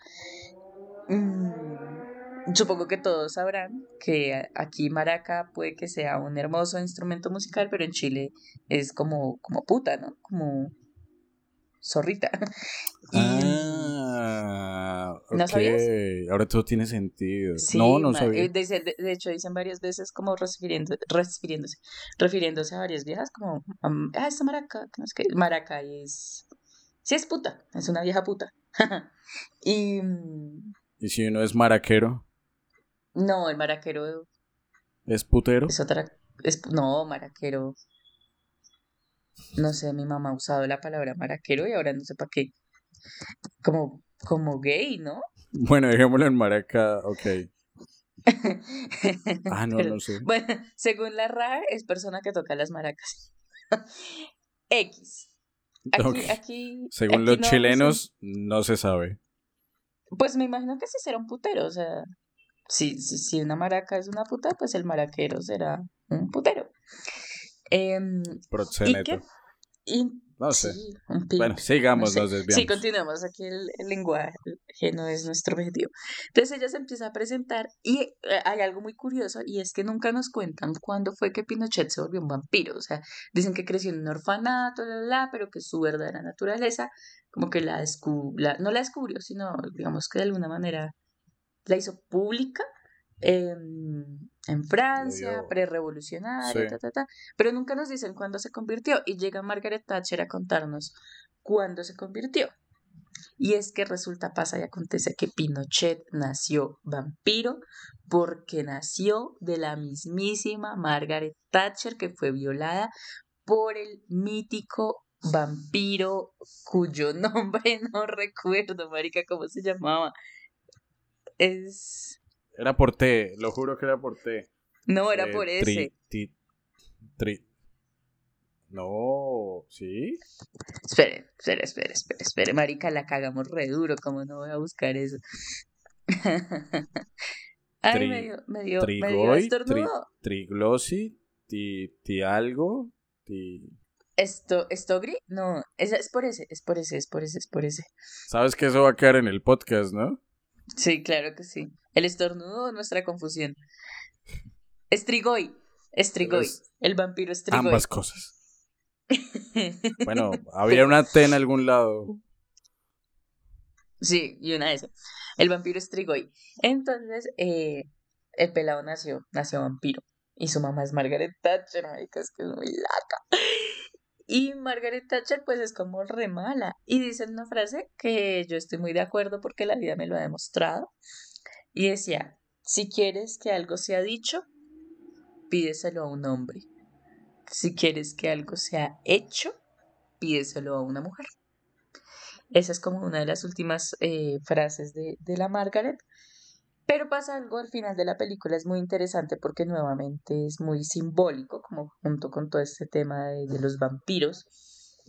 S2: Mm, supongo que todos sabrán que aquí Maraca puede que sea un hermoso instrumento musical, pero en Chile es como, como puta, ¿no? Como zorrita.
S1: Ah,
S2: ¿No
S1: ok.
S2: sabías?
S1: Ahora todo tiene sentido.
S2: Sí,
S1: no, no sabía.
S2: eh, de, de hecho, dicen varias veces como refiriendo, refiriéndose, refiriéndose a varias viejas como, ah, esta maraca, que no sé qué, maraca es, sí es puta, es una vieja puta. y mm,
S1: Y si uno es maraquero,
S2: no, el maraquero
S1: es putero.
S2: es otra, es, no, maraquero, no sé, mi mamá ha usado la palabra maraquero y ahora no sé para qué, como, como gay, ¿no?
S1: Bueno, dejémoslo en maraca, ok. Ah, no,
S2: Pero-
S1: no sé.
S2: Bueno, según la RAE, es persona que toca las maracas. X. Aquí, aquí.
S1: Según
S2: aquí
S1: los
S2: no
S1: chilenos, no se sabe.
S2: Pues me imagino que sí será un putero, o sea, si, si, si una maraca es una puta, pues el maraquero será un putero. Em, ¿Y qué? Y,
S1: No sé.
S2: sí,
S1: Bueno, sigamos,
S2: no sé.
S1: desviamos.
S2: Sí, continuemos. Aquí el, el lenguaje no es nuestro objetivo. Entonces ella se empieza a presentar y eh, hay algo muy curioso y es que nunca nos cuentan cuándo fue que Pinochet se volvió un vampiro. O sea, dicen que creció en un orfanato, la, la, la, pero que su verdadera naturaleza como que la descubrió, no la descubrió, sino digamos que de alguna manera la hizo pública en, en Francia, prerevolucionaria,
S1: Sí.
S2: ta, ta, ta, pero nunca nos dicen cuándo se convirtió y llega Margaret Thatcher a contarnos cuándo se convirtió. Y es que resulta, pasa y acontece que Pinochet nació vampiro porque nació de la mismísima Margaret Thatcher que fue violada por el mítico vampiro cuyo nombre no recuerdo, marica, cómo se llamaba. Es...
S1: Era por T, lo juro que era por T.
S2: No, era
S1: Eh,
S2: por
S1: tri-
S2: ese.
S1: ti- tri- No, ¿sí?
S2: Espere, espere, espere, espere, espere. Marica, la cagamos re duro, como no voy a buscar eso. Ay,
S1: Tri-
S2: me dio, me dio, me dio
S1: Trigoy, tri-. Triglosi, ti, ti algo, ti...
S2: Esto, ¿Estogri? No, es, es por ese, es por ese, es por ese, es por ese.
S1: Sabes que eso va a quedar en el podcast, ¿no?
S2: Sí, claro que sí. El estornudo o nuestra confusión. Estrigoy, Estrigoy.
S1: Es
S2: El vampiro Estrigoy.
S1: Ambas cosas. Bueno, había una T en algún lado.
S2: Sí, y una S. El vampiro Estrigoy. Entonces, eh, el pelado nació, nació vampiro. Y su mamá es Margaret Thatcher, marica, es que es muy laca. Y Margaret Thatcher, pues es como re mala. Y dicen una frase que yo estoy muy de acuerdo porque la vida me lo ha demostrado. Y decía: Si quieres que algo sea dicho, pídeselo a un hombre. Si quieres que algo sea hecho, pídeselo a una mujer. Esa es como una de las últimas eh, frases de, de la Margaret. Pero pasa algo al final de la película, es muy interesante porque nuevamente es muy simbólico, como junto con todo este tema de, de los vampiros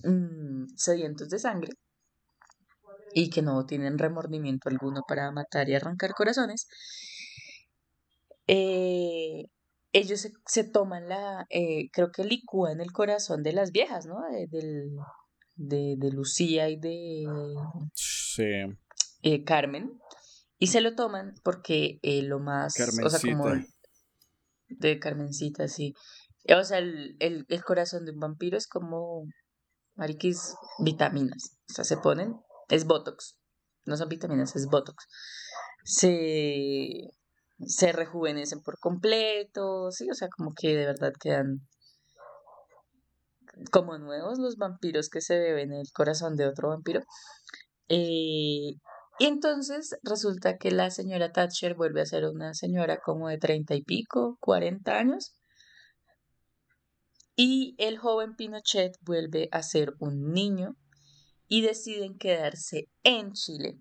S2: mm, sedientos de sangre y que no tienen remordimiento alguno para matar y arrancar corazones. Eh, ellos se, se toman la, eh, creo que licúan el corazón de las viejas, ¿no? De, del, de, de Lucía y de
S1: Sí.
S2: eh, Carmen y se lo toman porque eh, lo más o sea como
S1: Carmencita.
S2: de Carmencita sí. O sea el, el, el corazón de un vampiro es como mariquis vitaminas. O sea se ponen es botox. No son vitaminas es botox. Se se rejuvenecen por completo sí o sea como que de verdad quedan como nuevos los vampiros que se beben el corazón de otro vampiro. Eh, y entonces resulta que la señora Thatcher vuelve a ser una señora como de treinta y pico, cuarenta años. Y el joven Pinochet vuelve a ser un niño y deciden quedarse en Chile.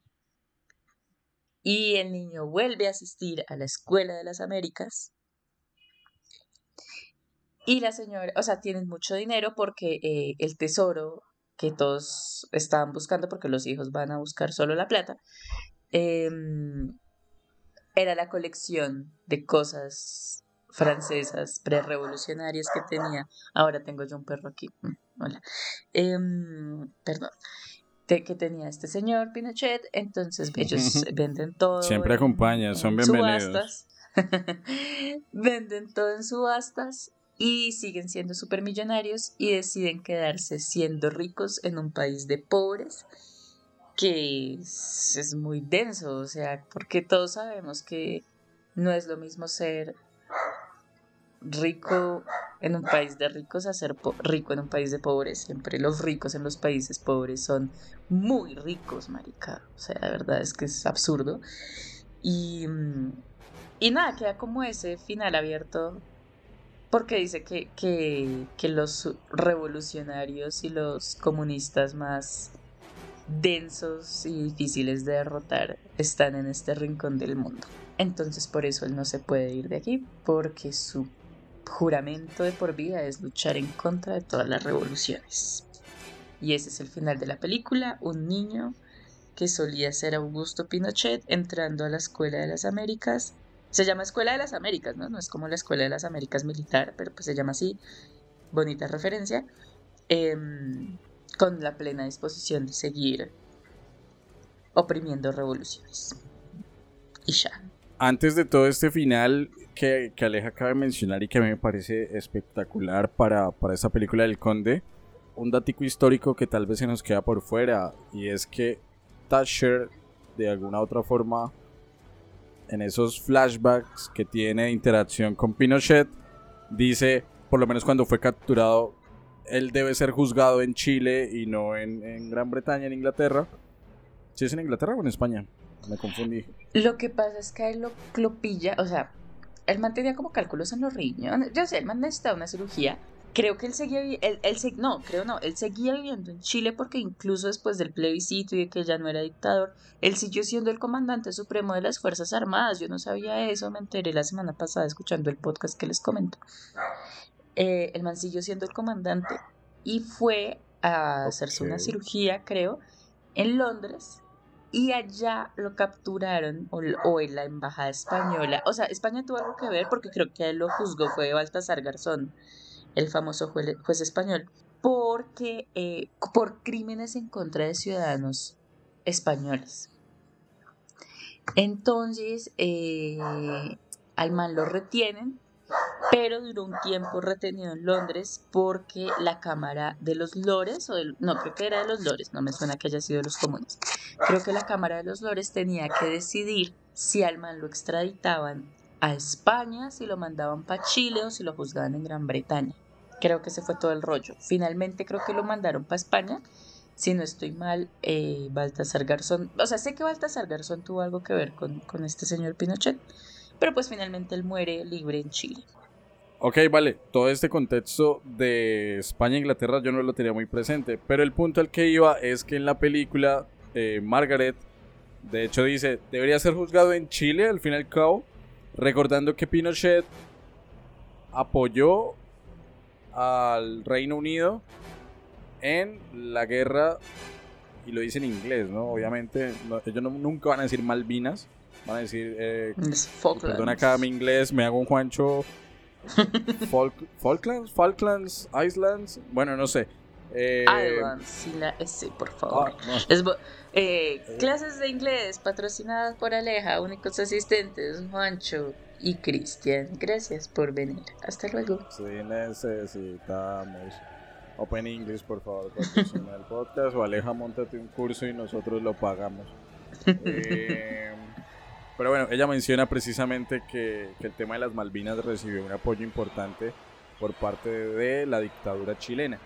S2: Y el niño vuelve a asistir a la Escuela de las Américas. Y la señora, o sea, tienen mucho dinero porque eh, el tesoro que todos estaban buscando, porque los hijos van a buscar solo la plata, em, era la colección de cosas francesas prerevolucionarias que tenía. Ahora tengo yo un perro aquí. Mm, Hola. Em, perdón. De que tenía este señor Pinochet. Entonces ellos venden todo.
S1: Siempre
S2: en-
S1: acompaña, son
S2: en
S1: bienvenidos.
S2: subastas. venden todo en subastas y siguen siendo supermillonarios y deciden quedarse siendo ricos en un país de pobres que es, muy denso, o sea, porque todos sabemos que no es lo mismo ser rico en un país de ricos a ser rico en un país de pobres. Siempre los ricos en los países pobres son muy ricos, marica. O sea, la verdad es que es absurdo. Y, mm, y nada, queda como ese final abierto porque dice que, que, que los revolucionarios y los comunistas más densos y difíciles de derrotar están en este rincón del mundo. Entonces por eso él no se puede ir de aquí, porque su juramento de por vida es luchar en contra de todas las revoluciones. Y ese es el final de la película, un niño que solía ser Augusto Pinochet entrando a la Escuela de las Américas. Se llama Escuela de las Américas, ¿no? No es como la Escuela de las Américas militar, pero pues se llama así, bonita referencia, em, con la plena disposición de seguir oprimiendo revoluciones. Y ya.
S1: Antes de todo este final que, Aleja acaba de mencionar y que a mí me parece espectacular para, para esta película del Conde, un datico histórico que tal vez se nos queda por fuera y es que Thatcher de alguna otra forma en esos flashbacks que tiene interacción con Pinochet dice, por lo menos cuando fue capturado, él debe ser juzgado en Chile y no en, en Gran Bretaña, en Inglaterra. ¿Sí es en Inglaterra o en España? Me confundí.
S2: Lo que pasa es que él lo, lo pilla, o sea, él mantenía como cálculos en los riñones. Yo sé, el man necesitaba una cirugía. Creo que él seguía, él, él no, creo no, él seguía viviendo en Chile porque incluso después del plebiscito y de que ya no era dictador, él siguió siendo el comandante supremo de las Fuerzas Armadas. Yo no sabía eso, me enteré la semana pasada escuchando el podcast que les comento. Eh, el man siguió siendo el comandante y fue a hacerse una cirugía, creo, en Londres y allá lo capturaron o, o en la embajada española. O sea, España tuvo algo que ver porque creo que él lo juzgó fue Baltasar Garzón, el famoso juez, juez español, porque eh, por crímenes en contra de ciudadanos españoles. Entonces, eh, al man lo retienen, pero duró un tiempo retenido en Londres porque la Cámara de los Lores, o no, creo que era de los Lores, no me suena que haya sido de los comunes, creo que la Cámara de los Lores tenía que decidir si al man lo extraditaban a España, si lo mandaban para Chile o si lo juzgaban en Gran Bretaña. Creo que ese fue todo el rollo. Finalmente creo que lo mandaron para España. Si no estoy mal, eh, Baltasar Garzón, o sea, sé que Baltasar Garzón tuvo algo que ver con, con este señor Pinochet, pero pues finalmente él muere libre en Chile.
S1: Ok, vale, todo este contexto de España e Inglaterra yo no lo tenía muy presente, pero el punto al que iba es que en la película eh, Margaret, de hecho dice, debería ser juzgado en Chile al fin y al cabo, recordando que Pinochet apoyó al Reino Unido en la guerra, y lo dice en inglés, ¿no? Obviamente, no- ellos no- nunca van a decir Malvinas, van a decir... eh,
S2: Es Falklands.
S1: Perdona acá mi inglés, me hago un Juancho. Falk- Falklands, Falklands, Islands, bueno, no sé. Eh,
S2: Islands, sin la S, por favor.
S1: ah, no.
S2: Vo- eh, clases de inglés patrocinadas por Aleja, únicos asistentes Juancho y Cristian. Gracias por venir. Hasta luego.
S1: Sí, necesitamos. Open English, por favor, patrocina el podcast. O Aleja, montate un curso y nosotros lo pagamos. Eh, pero bueno, ella menciona precisamente que, que el tema de las Malvinas recibió un apoyo importante por parte de la dictadura chilena.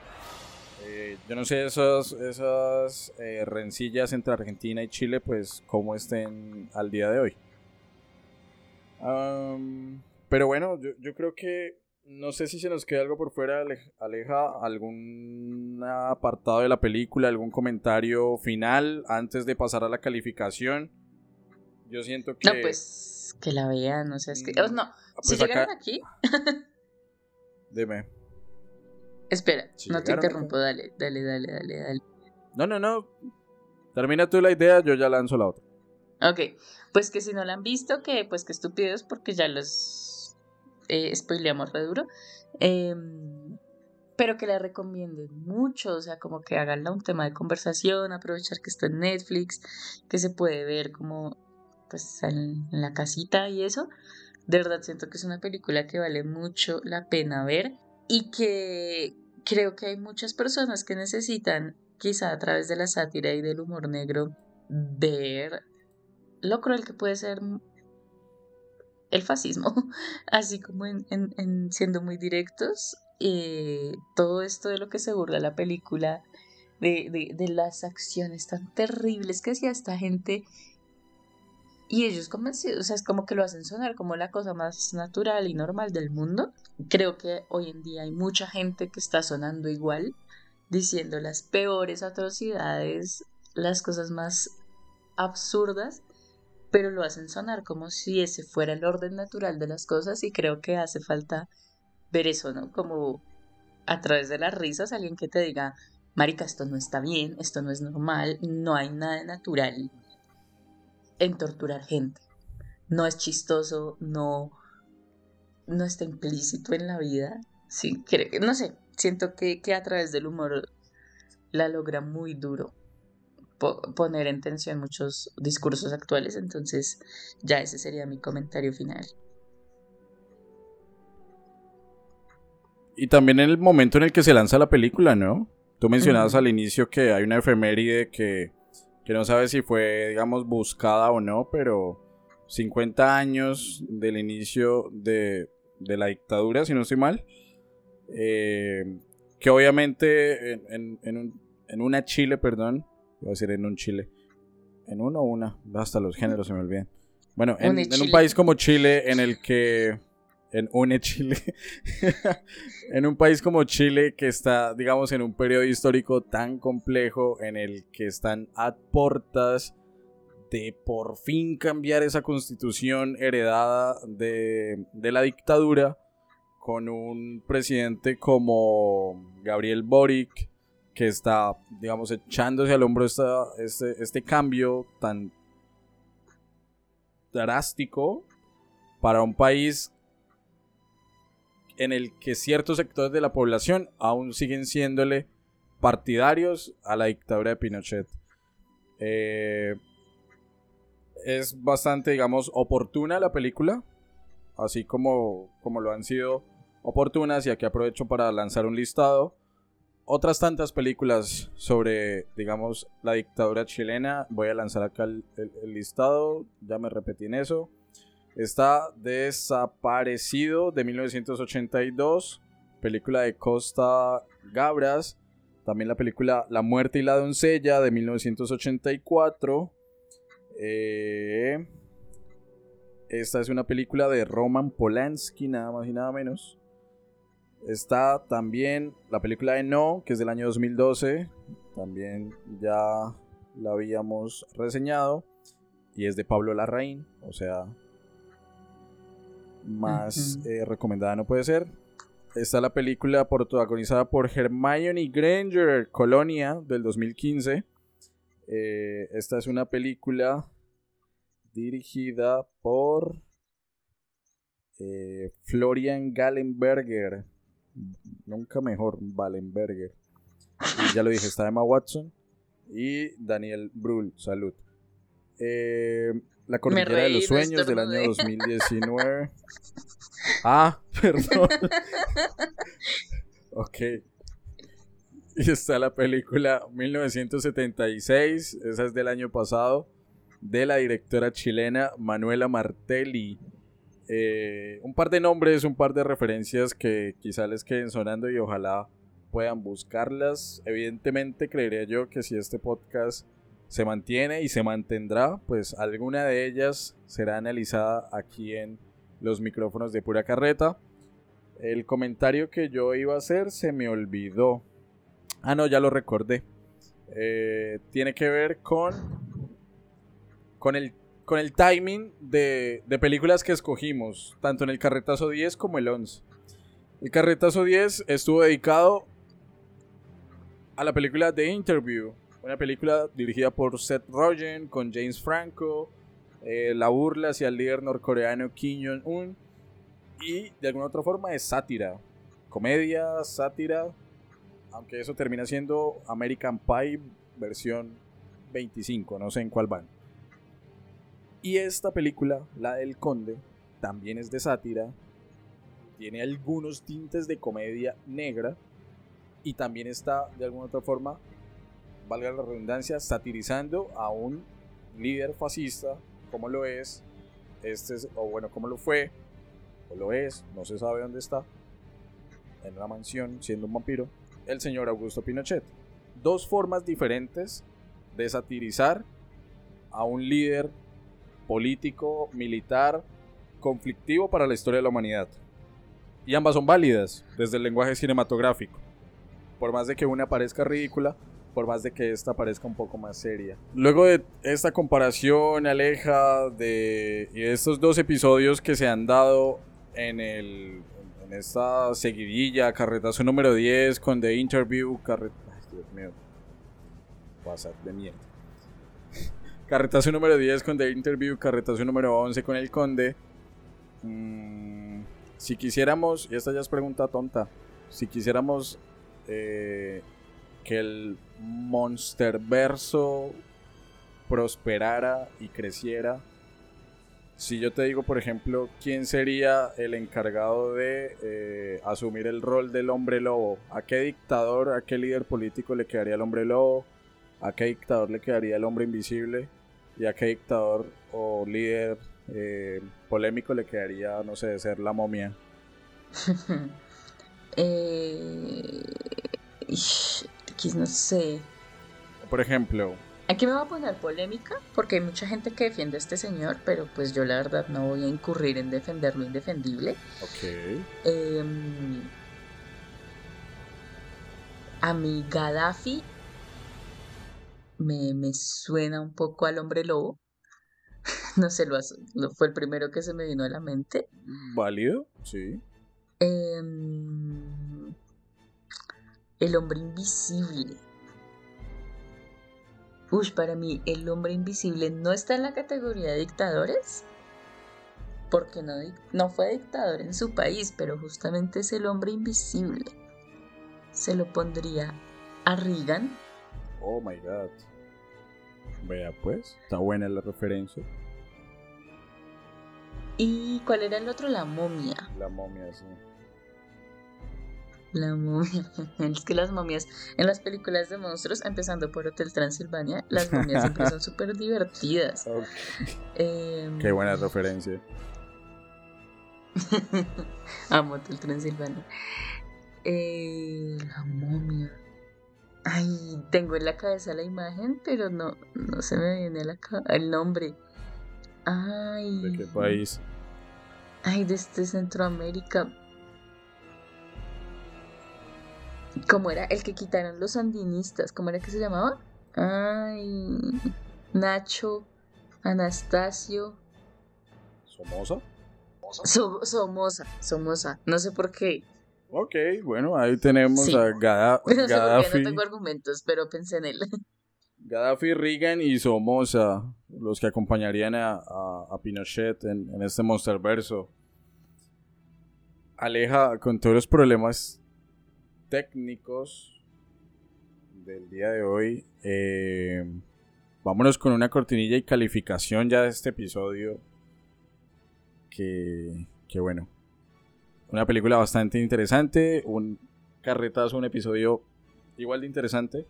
S1: Eh, yo no sé esas, esas eh, rencillas entre Argentina y Chile, pues cómo estén al día de hoy. Am, pero bueno, yo, yo creo que no sé si se nos queda algo por fuera, Ale- Aleja, algún apartado de la película, algún comentario final antes de pasar a la calificación. Yo siento que...
S2: No, pues que la vean, o sea, es que.
S1: Mm,
S2: oh, no, si
S1: pues acá-
S2: llegaron aquí,
S1: Dime.
S2: espera,
S1: Si
S2: no te interrumpo, dale, dale, dale, dale, dale.
S1: No, no, no. Termina tú la idea, yo ya lanzo la otra.
S2: Ok, pues que si no la han visto, que pues que estúpidos porque ya los eh, spoileamos re duro. Em, pero que la recomienden mucho, o sea, como que haganla un tema de conversación, aprovechar que está en Netflix, que se puede ver como pues en, en la casita y eso. De verdad siento que es una película que vale mucho la pena ver y que creo que hay muchas personas que necesitan, quizá a través de la sátira y del humor negro, ver lo cruel que puede ser el fascismo, así como en, en- en siendo muy directos, eh, todo esto de lo que se burla la película, de, de, de las acciones tan terribles que hacía esta gente, y ellos convencidos, o sea, es como que lo hacen sonar como la cosa más natural y normal del mundo. Creo que hoy en día hay mucha gente que está sonando igual, diciendo las peores atrocidades las cosas más absurdas, pero lo hacen sonar como si ese fuera el orden natural de las cosas y creo que hace falta ver eso, ¿no? Como a través de las risas alguien que te diga, Marica, esto no está bien, esto no es normal, no hay nada natural en torturar gente. No es chistoso, no, no está implícito en la vida. Sí, no sé, siento que, que a través del humor la logra muy duro poner en tensión muchos discursos actuales, entonces ya ese sería mi comentario final.
S1: Y también en el momento en el que se lanza la película, ¿no? Tú mencionabas al inicio que hay una efeméride que, que no sabe si fue, digamos, buscada o no, pero 50 años del inicio de, de la dictadura, si no estoy mal. Eh, que obviamente en, en, en, una Chile, perdón, iba a decir en un Chile, en uno o una, hasta los géneros se me olvidan. Bueno, en, en un país como Chile en el que en UNE Chile, en un país como Chile que está, digamos, en un periodo histórico tan complejo en el que están a portas de por fin cambiar esa constitución heredada de, de la dictadura con un presidente como Gabriel Boric que está, digamos, echándose al hombro esta, este, este cambio tan drástico para un país en el que ciertos sectores de la población aún siguen siéndole partidarios a la dictadura de Pinochet. Eh, es bastante, digamos, oportuna la película, así como, como lo han sido oportunas, y aquí aprovecho para lanzar un listado. Otras tantas películas sobre, digamos, la dictadura chilena. Voy a lanzar acá el listado, ya me repetí en eso. Está Desaparecido de 1982, película de Costa Gabras. También la película La muerte y la doncella de 1984. Eh, esta es una película de Roman Polanski, nada más y nada menos. Está también la película de No, que es del año 2012. También ya la habíamos reseñado. Y es de Pablo Larraín, o sea, más eh, recomendada no puede ser. Está la película protagonizada por Hermione Granger, Colonia, del 2015. Eh, esta es una película dirigida por eh, Florian Gallenberger. Nunca mejor, Wallenberger. Y ya lo dije, está Emma Watson y Daniel Brühl. Salud. Eh, la Cordillera de los Sueños del año 2019. ah, perdón. ok. Y está la película 1976, esa es del año pasado, de la directora chilena Manuela Martelli. Eh, un par de nombres, un par de referencias que quizá les queden sonando y ojalá puedan buscarlas. Evidentemente creería yo que si este podcast se mantiene y se mantendrá, pues alguna de ellas será analizada aquí en los micrófonos de pura carreta. El comentario que yo iba a hacer se me olvidó. Ah, no, ya lo recordé. Eh, tiene que ver con, con, el, con el timing de, películas que escogimos, tanto en el Carretazo 10 como el 11. El Carretazo 10 estuvo dedicado a la película The Interview, una película dirigida por Seth Rogen con James Franco, eh, la burla hacia el líder norcoreano Kim Jong-un y de alguna otra forma es sátira, comedia, sátira, aunque eso termina siendo American Pie versión 25, no sé en cuál van. Y esta película, la del Conde, también es de sátira, tiene algunos tintes de comedia negra y también está de alguna otra forma valga la redundancia, satirizando a un líder fascista, como lo es, este o bueno, como lo fue, o lo es, no se sabe dónde está, en una mansión siendo un vampiro, el señor Augusto Pinochet. Dos formas diferentes de satirizar a un líder político, militar, conflictivo para la historia de la humanidad. Y ambas son válidas desde el lenguaje cinematográfico. Por más de que una parezca ridícula, por más de que esta parezca un poco más seria. Luego de esta comparación, Aleja, de, estos dos episodios que se han dado en, el, en esta seguidilla, carretazo número 10 con The Interview, carre... Ay, Dios mío. WhatsApp de mierda. Carretazo número 10 con The Interview, carretazo número 11 con El Conde. Mm, si quisiéramos, y esta ya es pregunta tonta, si quisiéramos eh, que el Monsterverso prosperara y creciera, si yo te digo, por ejemplo, quién sería el encargado de eh, asumir el rol del hombre lobo, ¿a qué dictador, a qué líder político le quedaría el hombre lobo? ¿A qué dictador le quedaría el hombre invisible? ¿Y a qué dictador o líder eh, polémico le quedaría, no sé, ser la momia?
S2: eh, no sé.
S1: Por ejemplo,
S2: Aquí me voy a poner polémica porque hay mucha gente que defiende a este señor, pero pues yo la verdad no voy a incurrir en defender lo indefendible.
S1: ok.
S2: Em, a mi Gaddafi me, me suena un poco al hombre lobo. No sé, lo, lo- fue el primero que se me vino a la mente.
S1: ¿Válido? Sí.
S2: Em, el hombre invisible. Uy, para mí el hombre invisible no está en la categoría de dictadores, porque no, no fue dictador en su país, pero justamente es el hombre invisible. Se lo pondría a Reagan.
S1: Oh my god. Vea pues, está buena la referencia.
S2: ¿Y cuál era el otro? La momia.
S1: La momia, sí.
S2: La momia. Es que las momias en las películas de monstruos, empezando por Hotel Transilvania, las momias siempre son súper divertidas. Em,
S1: Qué buena referencia.
S2: Amo Hotel Transilvania. Eh, la momia. Ay, tengo en la cabeza la imagen, pero no, no se me viene la el nombre. Ay.
S1: ¿De qué país?
S2: Ay, de este Centroamérica. ¿Cómo era? El que quitaron los sandinistas. ¿Cómo era que se llamaba? Ay. Nacho. Anastasio.
S1: ¿Somoza?
S2: So- Somoza. Somoza. No sé por qué.
S1: Ok, bueno, ahí tenemos
S2: Sí.
S1: a
S2: qué,
S1: Gaddafi,
S2: no tengo argumentos, pero pensé en él.
S1: Gaddafi, Reagan y Somoza, los que acompañarían a, a- a Pinochet en, en este monsterverso. Aleja, con todos los problemas técnicos del día de hoy, eh, vámonos con una cortinilla y calificación ya de este episodio. Que, que bueno, una película bastante interesante, un carretazo, un episodio igual de interesante.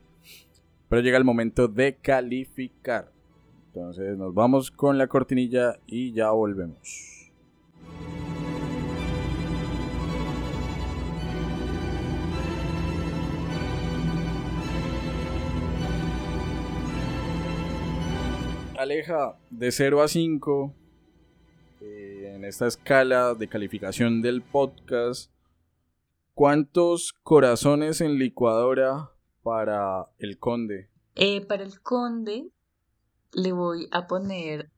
S1: Pero llega el momento de calificar. Entonces nos vamos con la cortinilla y ya volvemos. Aleja de 0 a 5 eh, en esta escala de calificación del podcast. ¿Cuántos corazones en licuadora para el conde?
S2: Eh, para el conde le voy a poner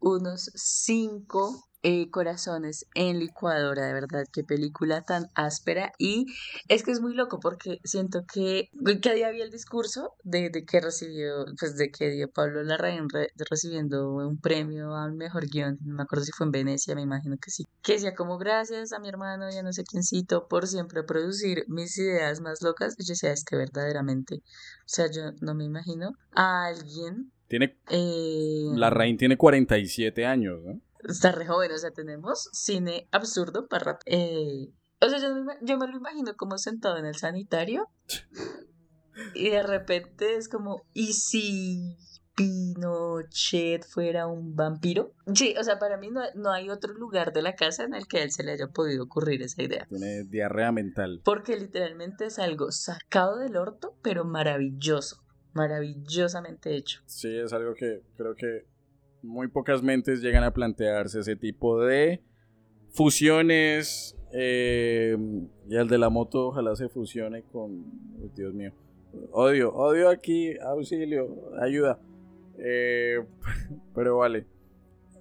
S2: unos 5 corazones en licuadora, de verdad, qué película tan áspera. Y es que es muy loco porque siento que, que día había el discurso de, de que recibió, pues de que dio Pablo Larraín re- recibiendo un premio al mejor guion, no me acuerdo si fue en Venecia, me imagino que sí, que decía como gracias a mi hermano y a no sé quiéncito por siempre producir mis ideas más locas. Y yo decía, es que verdaderamente, o sea, yo no me imagino a alguien...
S1: Tiene,
S2: eh,
S1: la Rain tiene 47 años, ¿no?
S2: Está re joven, o sea, tenemos cine absurdo para. Eh, o sea, yo yo me lo imagino como sentado en el sanitario y de repente es como, ¿y si Pinochet fuera un vampiro? Sí, o sea, para mí no, no hay otro lugar de la casa en el que a él se le haya podido ocurrir esa idea.
S1: Tiene diarrea mental.
S2: Porque literalmente es algo sacado del orto, pero maravilloso, maravillosamente hecho.
S1: Sí, es algo que creo que muy pocas mentes llegan a plantearse ese tipo de fusiones. eh, y el de la moto ojalá se fusione con, Dios mío, Odio, odio aquí, auxilio, ayuda. Eh, pero vale.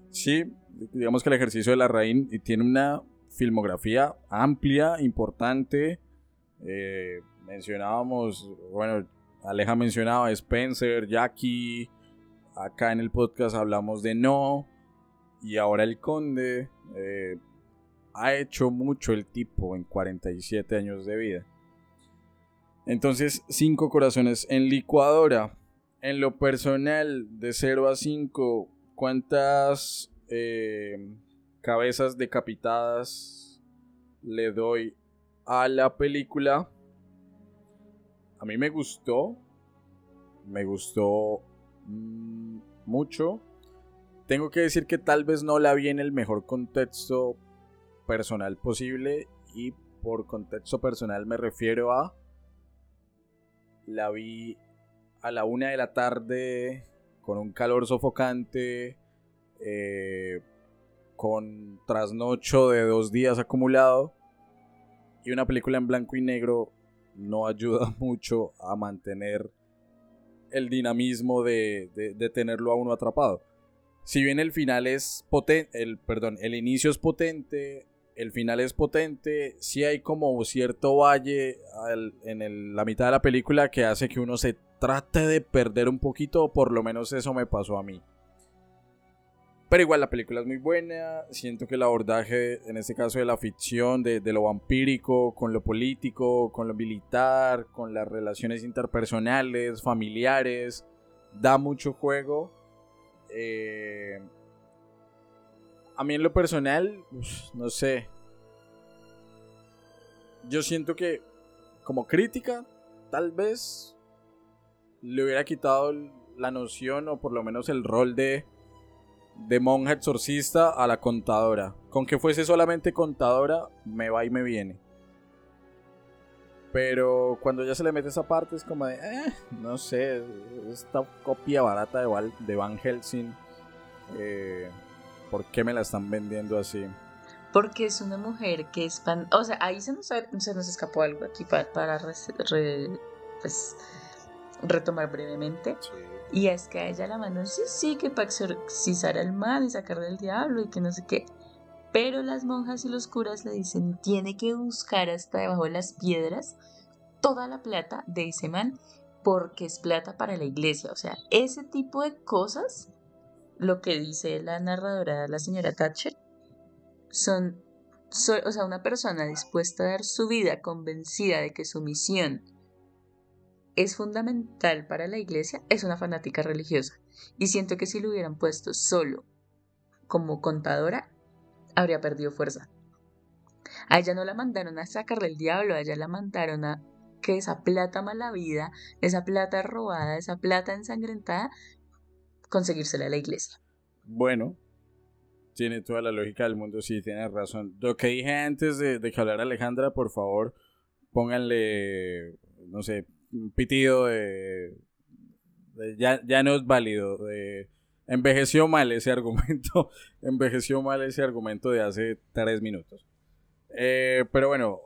S1: Sí, digamos que el ejercicio de la Rain tiene una filmografía amplia, importante. Eh, mencionábamos, bueno, Aleja mencionaba Spencer, Jackie. Acá en el podcast hablamos de No. Y ahora el Conde. Eh, ha hecho mucho el tipo en 47 años de vida. Entonces, 5 corazones en licuadora. En lo personal, de 0 a 5, ¿cuántas eh, cabezas decapitadas le doy a la película? A mí me gustó. Me gustó mucho. Tengo que decir que tal vez no la vi en el mejor contexto personal posible. Y por contexto personal me refiero a... La vi a la una de la tarde con un calor sofocante. Eh, con trasnocho de dos días acumulado. Y una película en blanco y negro no ayuda mucho a mantener el dinamismo de, de, tenerlo a uno atrapado. Si bien el final es potente, el, perdón, el inicio es potente, el final es potente, sí hay como cierto valle en la mitad de la película que hace que uno se trate de perder un poquito, por lo menos eso me pasó a mí. Pero igual la película es muy buena. Siento que el abordaje, en este caso de la ficción, de, lo vampírico, con lo político, con lo militar, con las relaciones interpersonales, familiares, da mucho juego. Eh, a mí en lo personal, no sé. Yo siento que como crítica, tal vez le hubiera quitado la noción o por lo menos el rol de de monja exorcista a la contadora. Con que fuese solamente contadora, me va y me viene. Pero cuando ya se le mete esa parte es como de, eh, no sé, esta copia barata de, de Van Helsing, eh, ¿por qué me la están vendiendo así?
S2: Porque es una mujer que es... O sea, ahí se nos, se nos escapó algo aquí para, para pues, retomar brevemente. Sí. Y es que a ella la mandan, sí, sí, que para exorcizar al mal y sacarle del diablo y que no sé qué. Pero las monjas y los curas le dicen, tiene que buscar hasta debajo de las piedras toda la plata de ese man porque es plata para la iglesia. O sea, ese tipo de cosas, lo que dice la narradora, la señora Thatcher, son, o sea, una persona dispuesta a dar su vida convencida de que su misión es fundamental para la iglesia, es una fanática religiosa. Y siento que si lo hubieran puesto solo como contadora, habría perdido fuerza. A ella no la mandaron a sacarle el diablo, a ella la mandaron a que esa plata mala vida, esa plata robada, esa plata ensangrentada, conseguírsela a la iglesia.
S1: Bueno, tiene toda la lógica del mundo, sí, tiene razón. Lo que dije antes de, de que hablara Alejandra, por favor, pónganle, no sé, pitido de, ya, ya, no es válido. De, envejeció mal ese argumento. envejeció mal ese argumento de hace tres minutos. Eh, pero bueno,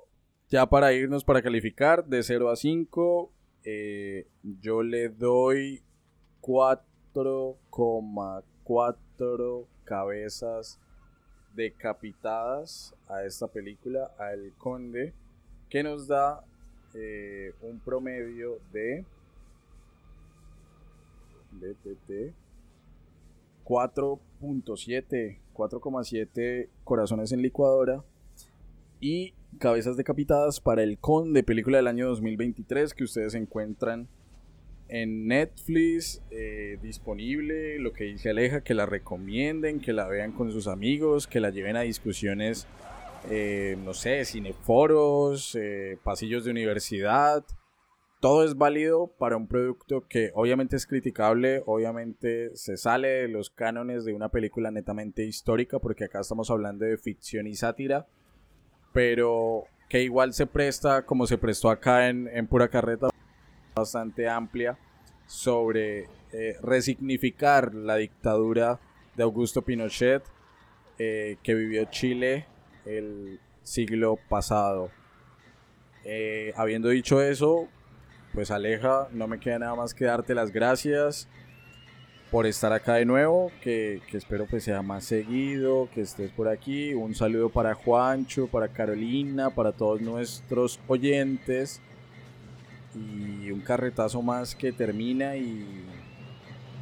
S1: ya para irnos para calificar de 0 a 5, eh, yo le doy 4,4 cabezas decapitadas a esta película, a El Conde, que nos da eh, un promedio de, 4.7, 4,7 corazones en licuadora y cabezas decapitadas para el con de película del año 2023 que ustedes encuentran en Netflix eh, disponible, lo que dice Aleja, que la recomienden, que la vean con sus amigos, que la lleven a discusiones eh, no sé, cineforos, eh, pasillos de universidad. Todo es válido para un producto que obviamente es criticable, obviamente se sale de los cánones de una película netamente histórica, porque acá estamos hablando de ficción y sátira, pero que igual se presta, como se prestó acá en, Pura Carreta, bastante amplia sobre eh, resignificar la dictadura de Augusto Pinochet que vivió Chile el siglo pasado. Eh, habiendo dicho eso, pues Aleja, no me queda nada más que darte las gracias por estar acá de nuevo, que, que, espero pues sea más seguido, que estés por aquí. Un saludo para Juancho, para Carolina, para todos nuestros oyentes. Y un carretazo más que termina y,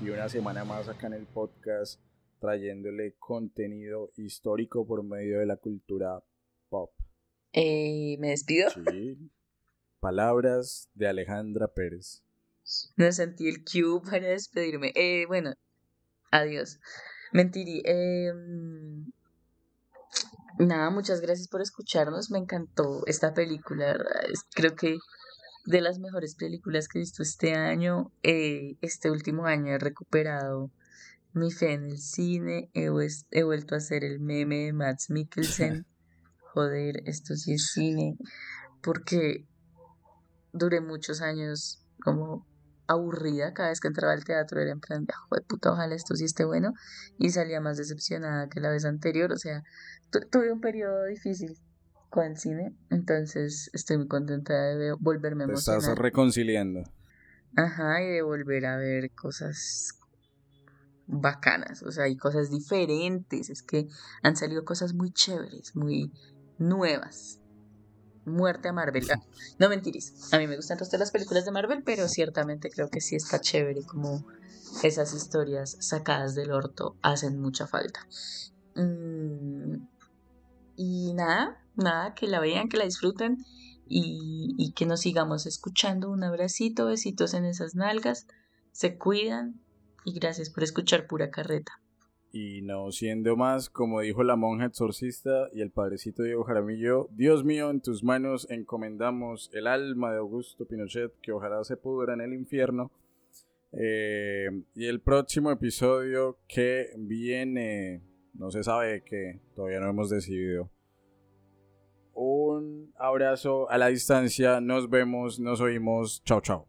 S1: y una semana más acá en el podcast trayéndole contenido histórico por medio de la cultura pop.
S2: Eh, ¿Me despido?
S1: Sí. Palabras de Alejandra Pérez.
S2: No sentí el cue para despedirme. Eh, bueno, adiós. Mentirí. Eh, nada, muchas gracias por escucharnos. Me encantó esta película. Creo que de las mejores películas que he visto este año. Eh, este último año he recuperado mi fe en el cine. He, he vuelto a hacer el meme de Max Mikkelsen. Joder, esto sí es cine. Porque duré muchos años como aburrida cada vez que entraba al teatro era en plan de de puta ojalá esto sí esté bueno y salía más decepcionada que la vez anterior o sea tuve un periodo difícil con el cine entonces estoy muy contenta de volverme a
S1: Te estás reconciliando
S2: ajá y de volver a ver cosas bacanas o sea hay cosas diferentes es que han salido cosas muy chéveres muy nuevas muerte a Marvel. Ah, no mentiris. A mí me gustan todas las películas de Marvel, pero ciertamente creo que sí está chévere como esas historias sacadas del orto hacen mucha falta. Mm, y nada, nada, que la vean, que la disfruten y, y que nos sigamos escuchando. Un abracito, besitos en esas nalgas. Se cuidan y gracias por escuchar pura carreta.
S1: Y no siendo más, como dijo la monja exorcista y el padrecito Diego Jaramillo, Dios mío, en tus manos encomendamos el alma de Augusto Pinochet, que ojalá se pudra en el infierno. Eh, y el próximo episodio que viene, no se sabe que todavía no hemos decidido. Un abrazo a la distancia, nos vemos, nos oímos, chao chao.